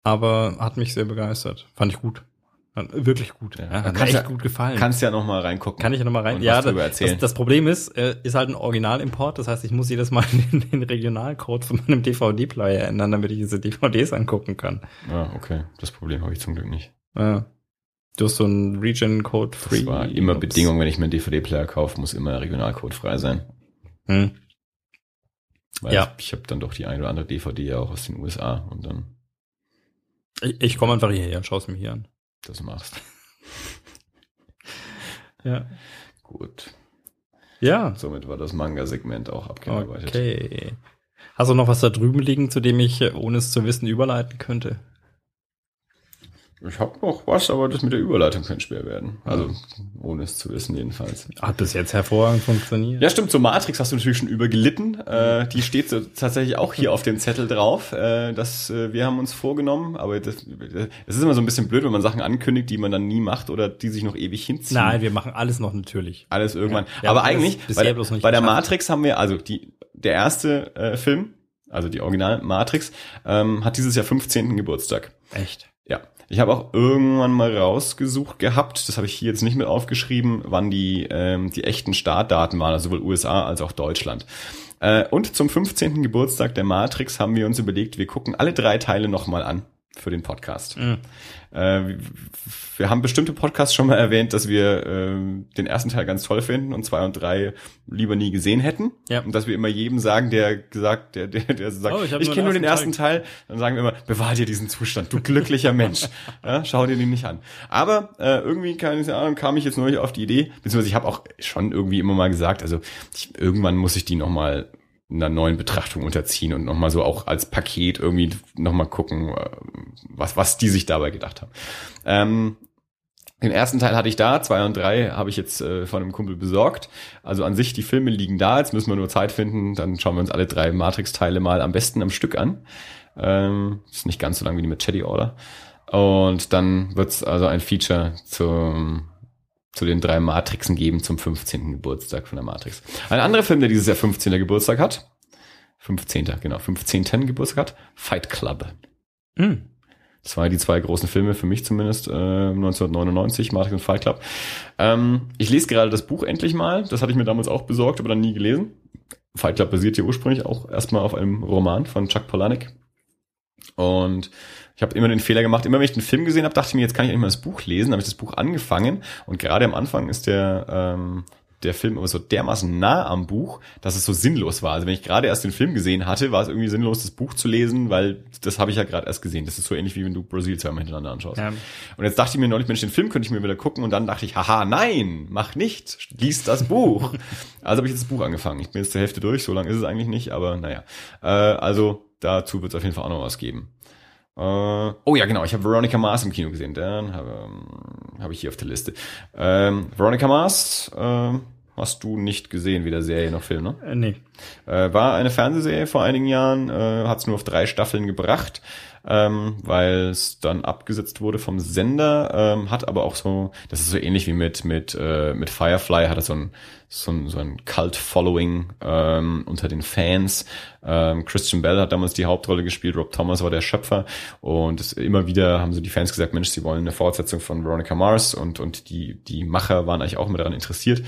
Aber hat mich sehr begeistert. Fand ich gut. Fand wirklich gut. Ja. Hat mir echt ja- gut gefallen. Kannst ja noch mal reingucken. Kann ich ja noch mal rein? Ja, das, erzählen. das, das Problem ist, äh, ist halt ein Originalimport. Das heißt, ich muss jedes Mal den, den Regionalcode von meinem DVD-Player ändern, damit ich diese DVDs angucken kann. Ah, okay. Das Problem habe ich zum Glück nicht. Ja. Du hast so einen Region-Code Das free. war immer Ups. Bedingung, wenn ich mir einen DVD-Player kaufe, muss immer Regionalcode frei sein. Hm. Weil Ja. ich, ich habe dann doch die eine oder andere DVD ja auch aus den USA und dann Ich, ich komme einfach hierher und schaue es mir hier an. Das machst. Ja. Gut. Ja. Somit war das Manga-Segment auch abgearbeitet. Okay. Hast du noch was da drüben liegen, zu dem ich, ohne es zu wissen, überleiten könnte? Ich habe noch was, aber das mit der Überleitung könnte schwer werden. Also, ohne es zu wissen jedenfalls. Hat bis jetzt hervorragend funktioniert. Ja, stimmt, zur Matrix hast du natürlich schon übergelitten. Äh, die steht so tatsächlich auch hier auf dem Zettel drauf. Äh, das, äh, wir haben uns vorgenommen, aber das, es ist immer so ein bisschen blöd, wenn man Sachen ankündigt, die man dann nie macht oder die sich noch ewig hinziehen. Nein, wir machen alles noch natürlich. Alles irgendwann. Ja, aber eigentlich, bei, nicht bei der. Matrix haben wir, also die, der erste äh, Film, also die Original Matrix, ähm, hat dieses Jahr 15. Geburtstag. Echt. Ja. Ich habe auch irgendwann mal rausgesucht gehabt, das habe ich hier jetzt nicht mit aufgeschrieben, wann die, ähm, die echten Startdaten waren, also sowohl USA als auch Deutschland. Äh, und zum 15. Geburtstag der Matrix haben wir uns überlegt, wir gucken alle drei Teile nochmal an für den Podcast. Mhm. Äh, wir haben bestimmte Podcasts schon mal erwähnt, dass wir ähm, den ersten Teil ganz toll finden und zwei und drei lieber nie gesehen hätten. Ja. Und dass wir immer jedem sagen, der gesagt, der, der, der sagt, Oh, ich ich, kenne nur den ersten Teil, dann sagen wir immer, bewahr dir diesen Zustand, du glücklicher Mensch. Ja, schau dir den nicht an. Aber äh, irgendwie, keine Ahnung, kam ich jetzt neulich auf die Idee, beziehungsweise ich habe auch schon irgendwie immer mal gesagt, also ich, irgendwann muss ich die nochmal einer neuen Betrachtung unterziehen und nochmal so auch als Paket irgendwie nochmal gucken, äh, was, was die sich dabei gedacht haben. Ähm, Den ersten Teil hatte ich da, zwei und drei habe ich jetzt äh, von einem Kumpel besorgt. Also an sich, die Filme liegen da, jetzt müssen wir nur Zeit finden, dann schauen wir uns alle drei Matrix-Teile mal am besten am Stück an. Ähm, ist nicht ganz so lang wie die mit Chatty Order. Und dann wird's also ein Feature zum, zu den drei Matrixen geben zum 15. Geburtstag von der Matrix. Ein anderer Film, der dieses Jahr 15. Geburtstag hat, 15. genau, 15. Geburtstag hat, Fight Club. Hm. Das waren die zwei großen Filme, für mich zumindest, äh, 1999, Matrix und Fight Club. Ähm, ich lese gerade das Buch endlich mal. Das hatte ich mir damals auch besorgt, aber dann nie gelesen. Fight Club basiert ja ursprünglich auch erstmal auf einem Roman von Chuck Palahniuk. Und ich habe immer den Fehler gemacht, immer wenn ich den Film gesehen habe, dachte ich mir, jetzt kann ich eigentlich mal das Buch lesen. habe ich das Buch angefangen und gerade am Anfang ist der ähm, der Film aber so dermaßen nah am Buch, dass es so sinnlos war. Also wenn ich gerade erst den Film gesehen hatte, war es irgendwie sinnlos, das Buch zu lesen, weil das habe ich ja gerade erst gesehen. Das ist so ähnlich wie wenn du Brasil zweimal hintereinander anschaust. Ja. Und jetzt dachte ich mir neulich, Mensch, den Film könnte ich mir wieder gucken und dann dachte ich, haha, nein, mach nicht, lies das Buch. also habe ich jetzt das Buch angefangen. Ich bin jetzt zur Hälfte durch, so lange ist es eigentlich nicht, aber naja. Äh, also dazu wird es auf jeden Fall auch noch was geben. Äh, oh ja, genau, ich habe Veronica Mars im Kino gesehen. Dann habe ähm, hab ich hier auf der Liste. Ähm, Veronica Mars äh, hast du nicht gesehen, weder Serie noch Film, ne? Äh, nee. Äh, war eine Fernsehserie vor einigen Jahren, äh, hat es nur auf drei Staffeln gebracht, ähm, weil es dann abgesetzt wurde vom Sender, ähm, hat aber auch so, das ist so ähnlich wie mit mit äh, mit Firefly, hat er so ein so ein, so ein Cult-Following ähm, unter den Fans. Ähm, Christian Bell hat damals die Hauptrolle gespielt, Rob Thomas war der Schöpfer und es, immer wieder haben so die Fans gesagt, Mensch, sie wollen eine Fortsetzung von Veronica Mars und und die die Macher waren eigentlich auch immer daran interessiert.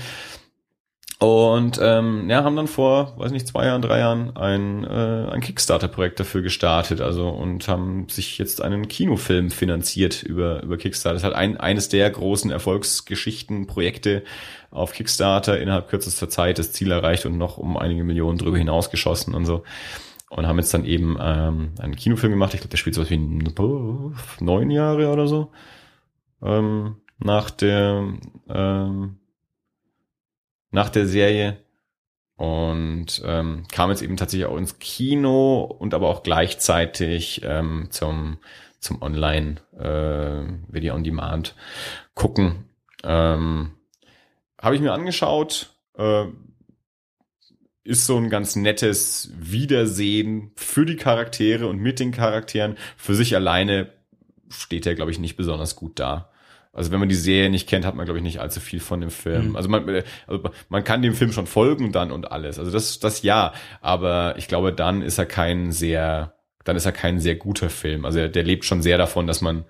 Und ähm, ja, haben dann vor, weiß nicht, zwei Jahren, drei Jahren ein, äh, ein Kickstarter-Projekt dafür gestartet, also und haben sich jetzt einen Kinofilm finanziert über, über Kickstarter. Das ist halt ein, eines der großen Erfolgsgeschichten, Projekte auf Kickstarter innerhalb kürzester Zeit das Ziel erreicht und noch um einige Millionen drüber hinaus geschossen und so. Und haben jetzt dann eben ähm, einen Kinofilm gemacht. Ich glaube, der spielt so was wie neun Jahre oder so. Ähm, nach der ähm, nach der Serie und ähm, kam jetzt eben tatsächlich auch ins Kino und aber auch gleichzeitig ähm, zum zum Online äh, Video on Demand gucken. Ähm, Habe ich mir angeschaut. Äh, ist so ein ganz nettes Wiedersehen für die Charaktere und mit den Charakteren. Für sich alleine steht er, glaube ich, nicht besonders gut da. Also wenn man die Serie nicht kennt, hat man, glaube ich, nicht allzu viel von dem Film. Mhm. Also, man, also man kann dem Film schon folgen dann und alles. Also das, das ja. Aber ich glaube, dann ist er kein sehr, dann ist er kein sehr guter Film. Also der, der lebt schon sehr davon, dass man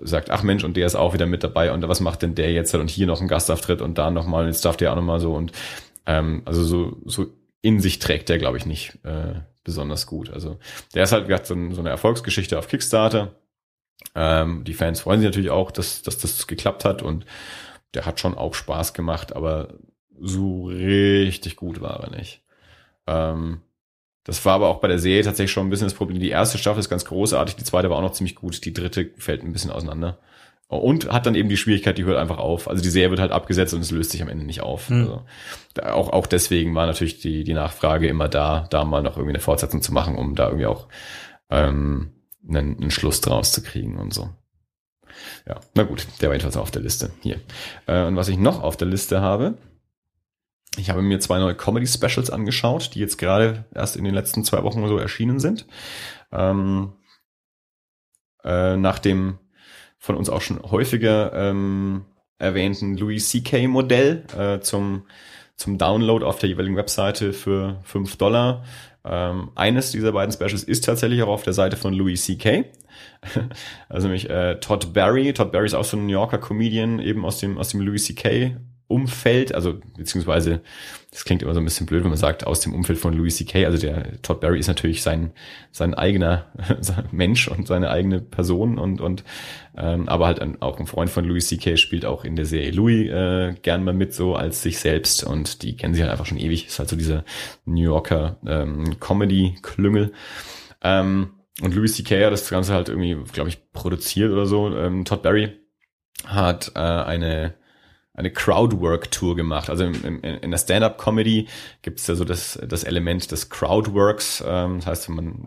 sagt, ach Mensch, und der ist auch wieder mit dabei und was macht denn der jetzt und hier noch ein Gastauftritt und da nochmal, jetzt darf der auch nochmal so und ähm, also so, so in sich trägt der, glaube ich, nicht äh, besonders gut. Also der ist halt, wie so, so eine Erfolgsgeschichte auf Kickstarter ähm, die Fans freuen sich natürlich auch, dass, dass das geklappt hat und der hat schon auch Spaß gemacht, aber so richtig gut war er nicht. Ähm, das war aber auch bei der Serie tatsächlich schon ein bisschen das Problem. Die erste Staffel ist ganz großartig, die zweite war auch noch ziemlich gut, die dritte fällt ein bisschen auseinander. Und hat dann eben die Schwierigkeit, die hört einfach auf. Also die Serie wird halt abgesetzt und es löst sich am Ende nicht auf. Mhm. Also, auch, auch deswegen war natürlich die, die Nachfrage immer da, da mal noch irgendwie eine Fortsetzung zu machen, um da irgendwie auch ähm, einen, einen Schluss draus zu kriegen und so. Ja, na gut, der war jedenfalls auf der Liste. Hier. Äh, und was ich noch auf der Liste habe, ich habe mir zwei neue Comedy-Specials angeschaut, die jetzt gerade erst in den letzten zwei Wochen so erschienen sind. Ähm, äh, nach dem von uns auch schon häufiger ähm, erwähnten Louis C.K. Modell äh, zum, zum Download auf der jeweiligen Webseite für fünf Dollar ähm, eines dieser beiden Specials ist tatsächlich auch auf der Seite von Louis C.K. also nämlich äh, Todd Barry. Todd Barry ist auch so ein New Yorker Comedian, eben aus dem, aus dem Louis C.K. Umfeld, also beziehungsweise, das klingt immer so ein bisschen blöd, wenn man sagt, aus dem Umfeld von Louis C.K., also der Todd Barry ist natürlich sein, sein eigener Mensch und seine eigene Person und, und ähm, aber halt ein, auch ein Freund von Louis C.K. spielt auch in der Serie Louis äh, gern mal mit so als sich selbst und die kennen sich halt einfach schon ewig, ist halt so dieser New Yorker ähm, Comedy-Klüngel. Ähm, und Louis C.K. hat das Ganze halt irgendwie, glaube ich, produziert oder so. Ähm, Todd Barry hat äh, eine eine Crowdwork-Tour gemacht. Also in, in, in der Stand-up-Comedy gibt es ja so das, das Element des Crowdworks. Ähm, das heißt, man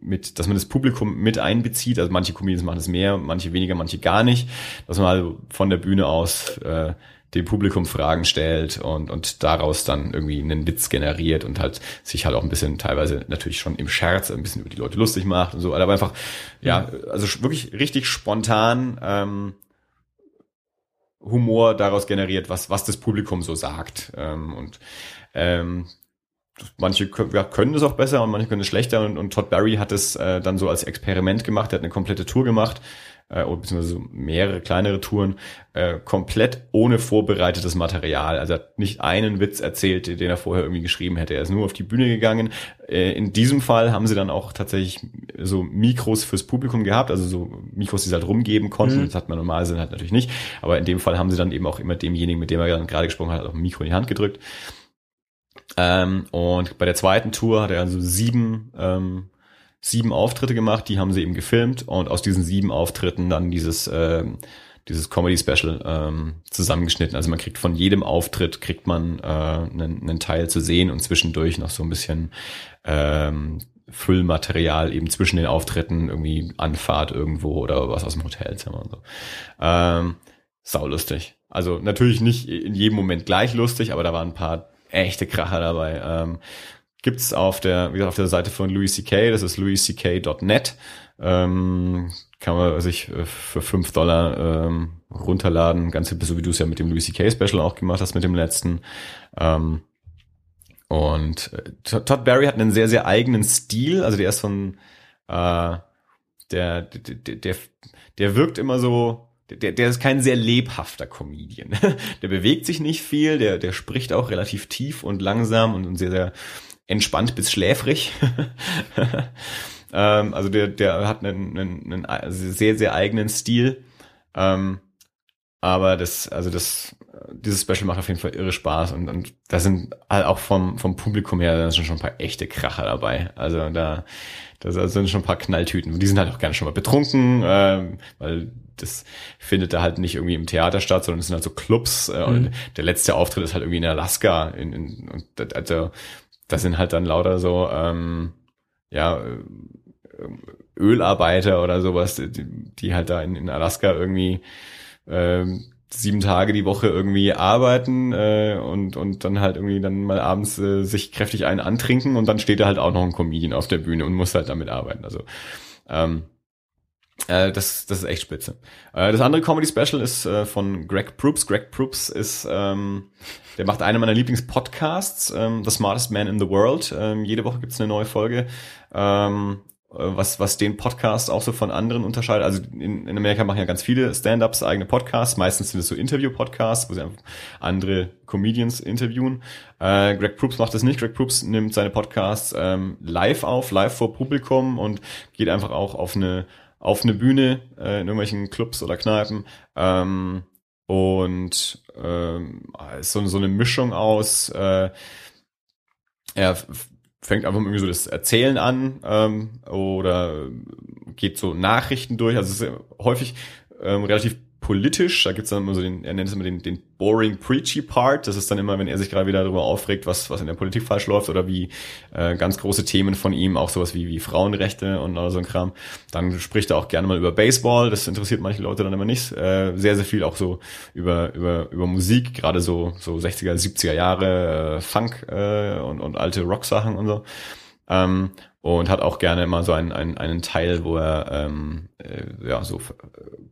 mit, dass man das Publikum mit einbezieht. Also manche Comedians machen es mehr, manche weniger, manche gar nicht. Dass man also von der Bühne aus äh, dem Publikum Fragen stellt und, und daraus dann irgendwie einen Witz generiert und halt sich halt auch ein bisschen teilweise natürlich schon im Scherz ein bisschen über die Leute lustig macht und so. Aber einfach, ja, also wirklich richtig spontan ähm, Humor daraus generiert, was, was das Publikum so sagt. Ähm, und ähm, manche können es auch besser und manche können es schlechter. Und, und Todd Barry hat es äh, dann so als Experiment gemacht, er hat eine komplette Tour gemacht, äh, beziehungsweise so mehrere kleinere Touren, äh, komplett ohne vorbereitetes Material. Also er hat nicht einen Witz erzählt, den er vorher irgendwie geschrieben hätte. Er ist nur auf die Bühne gegangen. Äh, in diesem Fall haben sie dann auch tatsächlich so Mikros fürs Publikum gehabt, also so Mikros, die sie halt rumgeben konnten. Mhm. Das hat man normalerweise halt natürlich nicht. Aber in dem Fall haben sie dann eben auch immer demjenigen, mit dem er dann gerade gesprochen hat, auch ein Mikro in die Hand gedrückt. Ähm, und bei der zweiten Tour hat er also sieben, ähm, sieben Auftritte gemacht, die haben sie eben gefilmt und aus diesen sieben Auftritten dann dieses, äh, dieses Comedy-Special ähm, zusammengeschnitten. Also man kriegt von jedem Auftritt kriegt man äh, einen, einen Teil zu sehen und zwischendurch noch so ein bisschen ähm, Füllmaterial eben zwischen den Auftritten, irgendwie Anfahrt irgendwo oder was aus dem Hotelzimmer und so. Ähm, saulustig. Also natürlich nicht in jedem Moment gleich lustig, aber da waren ein paar echte Kracher dabei. Ähm, gibt's auf der, wie gesagt, auf der Seite von Louis C.K., das ist louisck.net. Ähm, kann man sich äh, für fünf Dollar ähm, runterladen, ganz so wie du es ja mit dem Louis C.K. Special auch gemacht hast, mit dem letzten. Ähm, und äh, Todd Barry hat einen sehr, sehr eigenen Stil, also der ist von äh, der, der, der, der wirkt immer so, der, der ist kein sehr lebhafter Comedian. der bewegt sich nicht viel, der, der spricht auch relativ tief und langsam und, und sehr, sehr entspannt bis schläfrig. ähm, also der, der hat einen, einen, einen sehr, sehr eigenen Stil. Ähm, aber das, also das, dieses Special macht auf jeden Fall irre Spaß und, und da sind halt auch vom, vom Publikum her, da sind schon ein paar echte Kracher dabei. Also da, da sind schon ein paar Knalltüten. Die sind halt auch gerne schon mal betrunken, ähm, weil das findet da halt nicht irgendwie im Theater statt, sondern es sind halt so Clubs. Äh, mhm. Und der letzte Auftritt ist halt irgendwie in Alaska. In, in, und also, das sind halt dann lauter so, ähm, ja, äh, Ölarbeiter oder sowas, die, die halt da in, in Alaska irgendwie ähm, sieben Tage die Woche irgendwie arbeiten äh, und und dann halt irgendwie dann mal abends äh, sich kräftig einen antrinken und dann steht da halt auch noch ein Comedian auf der Bühne und muss halt damit arbeiten. Also ähm, äh, das, das ist echt spitze. Äh, das andere Comedy Special ist äh, von Greg Proops. Greg Proops ist, ähm, der macht einen meiner Lieblingspodcasts, ähm, The Smartest Man in the World. Ähm, jede Woche gibt's eine neue Folge. Ähm, äh, was, was den Podcast auch so von anderen unterscheidet. Also in, in Amerika machen ja ganz viele Stand-ups eigene Podcasts. Meistens sind es so Interview-Podcasts, wo sie einfach andere Comedians interviewen. Äh, Greg Proops macht das nicht. Greg Proops nimmt seine Podcasts ähm, live auf, live vor Publikum und geht einfach auch auf eine auf eine Bühne äh, in irgendwelchen Clubs oder Kneipen. Ähm, und ähm, so, so eine Mischung aus äh, er fängt einfach irgendwie so das Erzählen an ähm, oder geht so Nachrichten durch. Also es ist häufig ähm, relativ politisch. Da gibt's dann immer so den, er nennt es immer den, den boring preachy Part. Das ist dann immer, wenn er sich gerade wieder darüber aufregt, was, was in der Politik falsch läuft oder wie äh, ganz große Themen von ihm, auch sowas wie, wie Frauenrechte und all so ein Kram. Dann spricht er auch gerne mal über Baseball. Das interessiert manche Leute dann immer nicht. Äh, sehr, sehr viel auch so über, über, über Musik, gerade so, so 60er, 70er Jahre, äh, Funk äh, und, und alte Rock-Sachen und so. Ähm, und hat auch gerne immer so einen, einen, einen Teil, wo er ähm, äh, ja so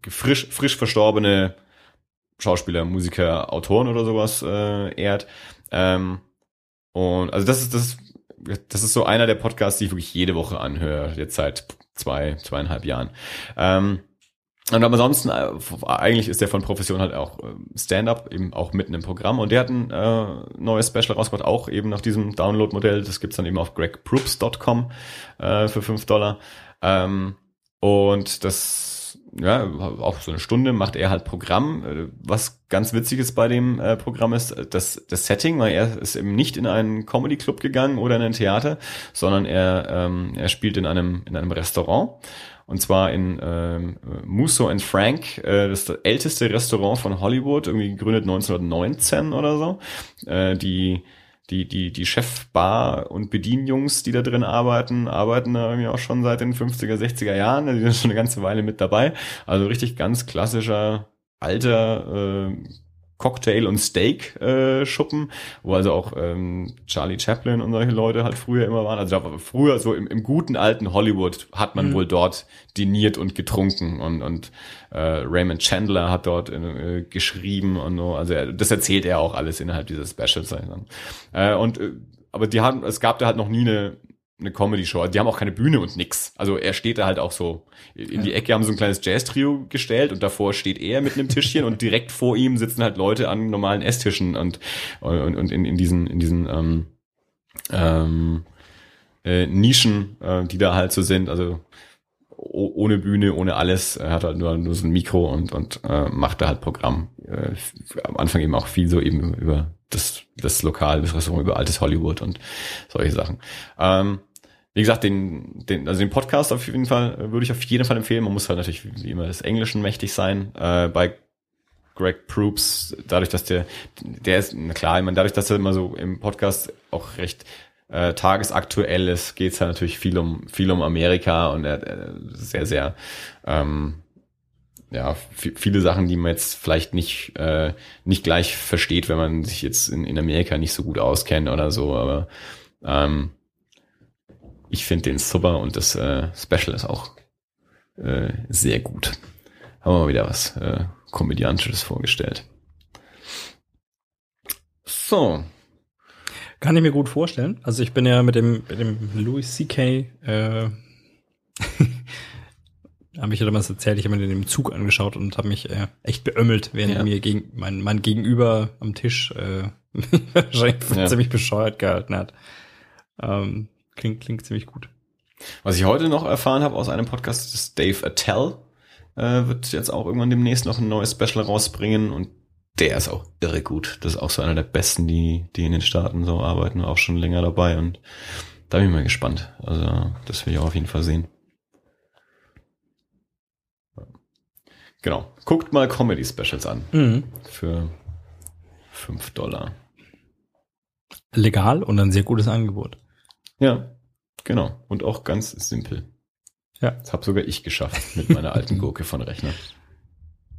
frisch, frisch verstorbene Schauspieler, Musiker, Autoren oder sowas äh, ehrt. Ähm, und also das ist das das ist so einer der Podcasts, die ich wirklich jede Woche anhöre, jetzt seit zwei, zweieinhalb Jahren. Ähm, und aber ansonsten, äh, eigentlich ist der von Profession halt auch äh, Stand-up, eben auch mitten im Programm. Und der hat ein äh, neues Special rausgebracht, auch eben nach diesem Download-Modell. Das gibt's dann eben auf gregproops.com äh, für fünf Dollar. Ähm, und das, ja, auch so eine Stunde macht er halt Programm. Äh, was ganz witzig ist bei dem äh, Programm ist das, das Setting, weil er ist eben nicht in einen Comedy-Club gegangen oder in ein Theater, sondern er, ähm, er spielt in einem, in einem Restaurant und zwar in ähm, Musso and Frank, äh, das das älteste Restaurant von Hollywood, irgendwie gegründet 1919 oder so. Äh, die die, die, die Chefbar und Bedienjungs, die da drin arbeiten, arbeiten da irgendwie auch schon seit den 50er, 60er Jahren. Die sind schon eine ganze Weile mit dabei. Also richtig ganz klassischer, alter, äh, Cocktail- und Steak-Schuppen, äh, wo also auch ähm, Charlie Chaplin und solche Leute halt früher immer waren. Also da, früher so im, im guten alten Hollywood hat man mhm. wohl dort diniert und getrunken und, und äh, Raymond Chandler hat dort äh, geschrieben und so. Also er, das erzählt er auch alles innerhalb dieses Specials. Äh, und äh, aber die haben, es gab da halt noch nie eine eine Comedy-Show. Die haben auch keine Bühne und nix. Also er steht da halt auch so in die Ecke, haben so ein kleines Jazz-Trio gestellt und davor steht er mit einem Tischchen und direkt vor ihm sitzen halt Leute an normalen Esstischen und, und, und in, in diesen, in diesen ähm, ähm, äh, Nischen, äh, die da halt so sind. Also ohne Bühne, ohne alles. Er hat halt nur, nur so ein Mikro und, und äh, macht da halt Programm. Äh, am Anfang eben auch viel so eben über das, das Lokal, das Restaurant, über altes Hollywood und solche Sachen. Ähm, wie gesagt, den, den, also den Podcast auf jeden Fall äh, würde ich auf jeden Fall empfehlen. Man muss halt natürlich wie immer des Englischen mächtig sein. Äh, bei Greg Proops, dadurch, dass der, der ist, na klar, ich meine, dadurch, dass er immer so im Podcast auch recht äh, tagesaktuell ist, geht es halt natürlich viel um viel um Amerika und er sehr, sehr ähm, ja, viele Sachen, die man jetzt vielleicht nicht, äh, nicht gleich versteht, wenn man sich jetzt in, in Amerika nicht so gut auskennt oder so, aber ähm, ich finde den super und das äh, Special ist auch äh, sehr gut. Haben wir mal wieder was äh, Komödiantisches vorgestellt. So. Kann ich mir gut vorstellen. Also ich bin ja mit dem, mit dem Louis C.K. Äh, habe ich ja damals erzählt, ich habe mir den Zug angeschaut und habe mich äh, echt beömmelt, während ja. mir gegen, mein, mein Gegenüber am Tisch äh, wahrscheinlich ja. ziemlich bescheuert gehalten hat. Ähm, Klingt, klingt ziemlich gut. Was ich heute noch erfahren habe aus einem Podcast, ist Dave Attell äh, wird jetzt auch irgendwann demnächst noch ein neues Special rausbringen und der ist auch irre gut. Das ist auch so einer der besten, die, die in den Staaten so arbeiten, auch schon länger dabei und da bin ich mal gespannt. Also das will ich auch auf jeden Fall sehen. Genau. Guckt mal Comedy Specials an. Mhm. Für fünf Dollar. Legal und ein sehr gutes Angebot. Ja, genau. Und auch ganz simpel. Ja. Das habe sogar ich geschafft mit meiner alten Gurke von Rechner.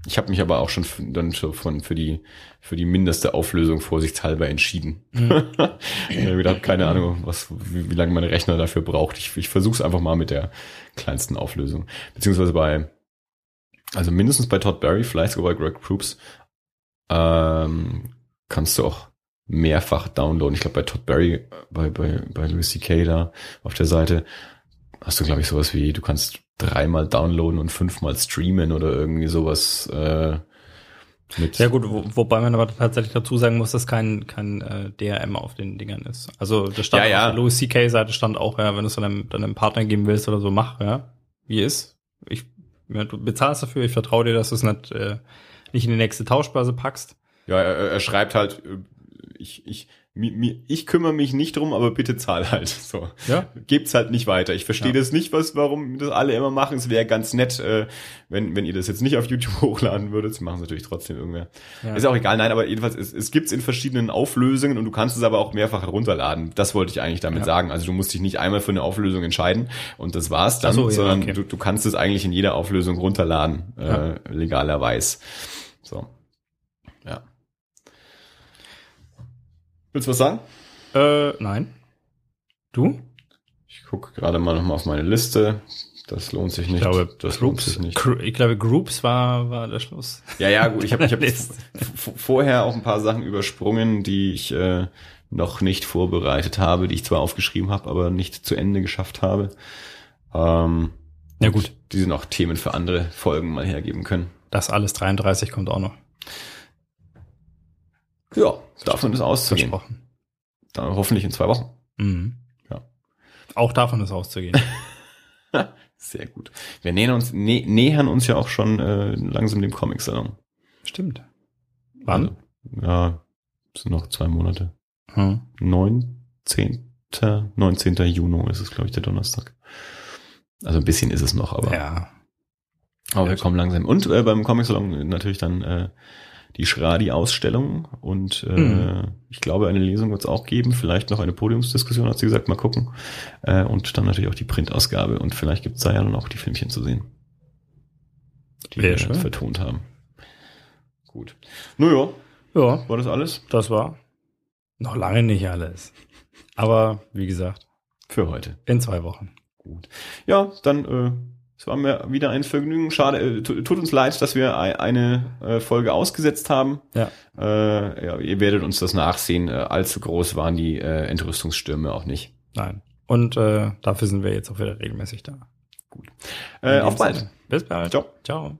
Ich habe mich aber auch schon dann schon von für die für die mindeste Auflösung vorsichtshalber entschieden. Mhm. ich habe keine Ahnung, was wie, wie lange meine Rechner dafür braucht. Ich, ich versuche es einfach mal mit der kleinsten Auflösung, beziehungsweise bei also mindestens bei Todd Berry, vielleicht sogar bei Greg Proops, ähm, kannst du auch mehrfach downloaden. Ich glaube, bei Todd Berry, bei, bei, bei Louis C.K. da auf der Seite hast du, glaube ich, sowas wie, du kannst dreimal downloaden und fünfmal streamen oder irgendwie sowas äh, mit. Ja gut, wo, wobei man aber tatsächlich dazu sagen muss, dass kein, kein äh, DRM auf den Dingern ist. Also das stand ja, ja. auf der Louis C.K. Seite stand auch, ja, wenn du es deinem, deinem Partner geben willst oder so, mach, ja, wie ist. Ich, ja, du bezahlst dafür, ich vertraue dir, dass du es nicht, äh, nicht in die nächste Tauschbörse packst. Ja, er, er schreibt halt, ich, ich, mi, ich kümmere mich nicht drum, aber bitte zahl halt. So. Ja. Gebt's halt nicht weiter. Ich verstehe ja. das nicht, was, warum das alle immer machen. Es wäre ganz nett, äh, wenn, wenn ihr das jetzt nicht auf YouTube hochladen würdet. Sie machen es natürlich trotzdem irgendwer. Ja. Ist auch egal, nein, aber jedenfalls, es, es gibt's in verschiedenen Auflösungen und du kannst es aber auch mehrfach herunterladen. Das wollte ich eigentlich damit ja. sagen. Also du musst dich nicht einmal für eine Auflösung entscheiden und das war's dann, so, sondern okay. du, du kannst es eigentlich in jeder Auflösung runterladen, äh, legalerweise. So. Willst du was sagen? Äh, nein. Du? Ich gucke gerade mal nochmal auf meine Liste. Das lohnt sich nicht. Ich glaube, das Groups, nicht. Ich glaube, Groups war, war der Schluss. Ja, ja, gut. Ich habe ich hab vorher auch ein paar Sachen übersprungen, die ich äh, noch nicht vorbereitet habe, die ich zwar aufgeschrieben habe, aber nicht zu Ende geschafft habe. Ähm, ja gut. Die sind auch Themen für andere Folgen mal hergeben können. Das alles 33 kommt auch noch. Ja, davon ist auszugehen. Versprochen. Dann hoffentlich in zwei Wochen. Mhm. Ja. Auch davon ist auszugehen. Sehr gut. Wir nähern uns, nä nähern uns ja auch schon äh, langsam dem Comic-Salon. Stimmt. Wann? Also, ja, sind noch zwei Monate. Hm. 19. 19. Juni ist es, glaube ich, der Donnerstag. Also ein bisschen ist es noch, aber. Ja. Aber wir kommen langsam. Und äh, beim Comic-Salon natürlich dann äh, die Schradi-Ausstellung und äh, Mhm. ich glaube, eine Lesung wird es auch geben, vielleicht noch eine Podiumsdiskussion, hat sie gesagt, mal gucken. Äh, und dann natürlich auch die Printausgabe und vielleicht gibt es da ja dann auch die Filmchen zu sehen, die Sehr wir schön. vertont haben. Gut. Naja, Ja, war das alles das war noch lange nicht alles. Aber wie gesagt, für heute? in zwei Wochen. Gut. Ja, dann äh, es war mir wieder ein Vergnügen. Schade, äh, tu- tut uns leid, dass wir ei- eine äh, Folge ausgesetzt haben. Ja. Äh, ja, ihr werdet uns das nachsehen. Äh, allzu groß waren die äh, Entrüstungsstürme auch nicht. Nein. Und äh, dafür sind wir jetzt auch wieder regelmäßig da. In auf bald. Bis bald. Ciao. Ciao.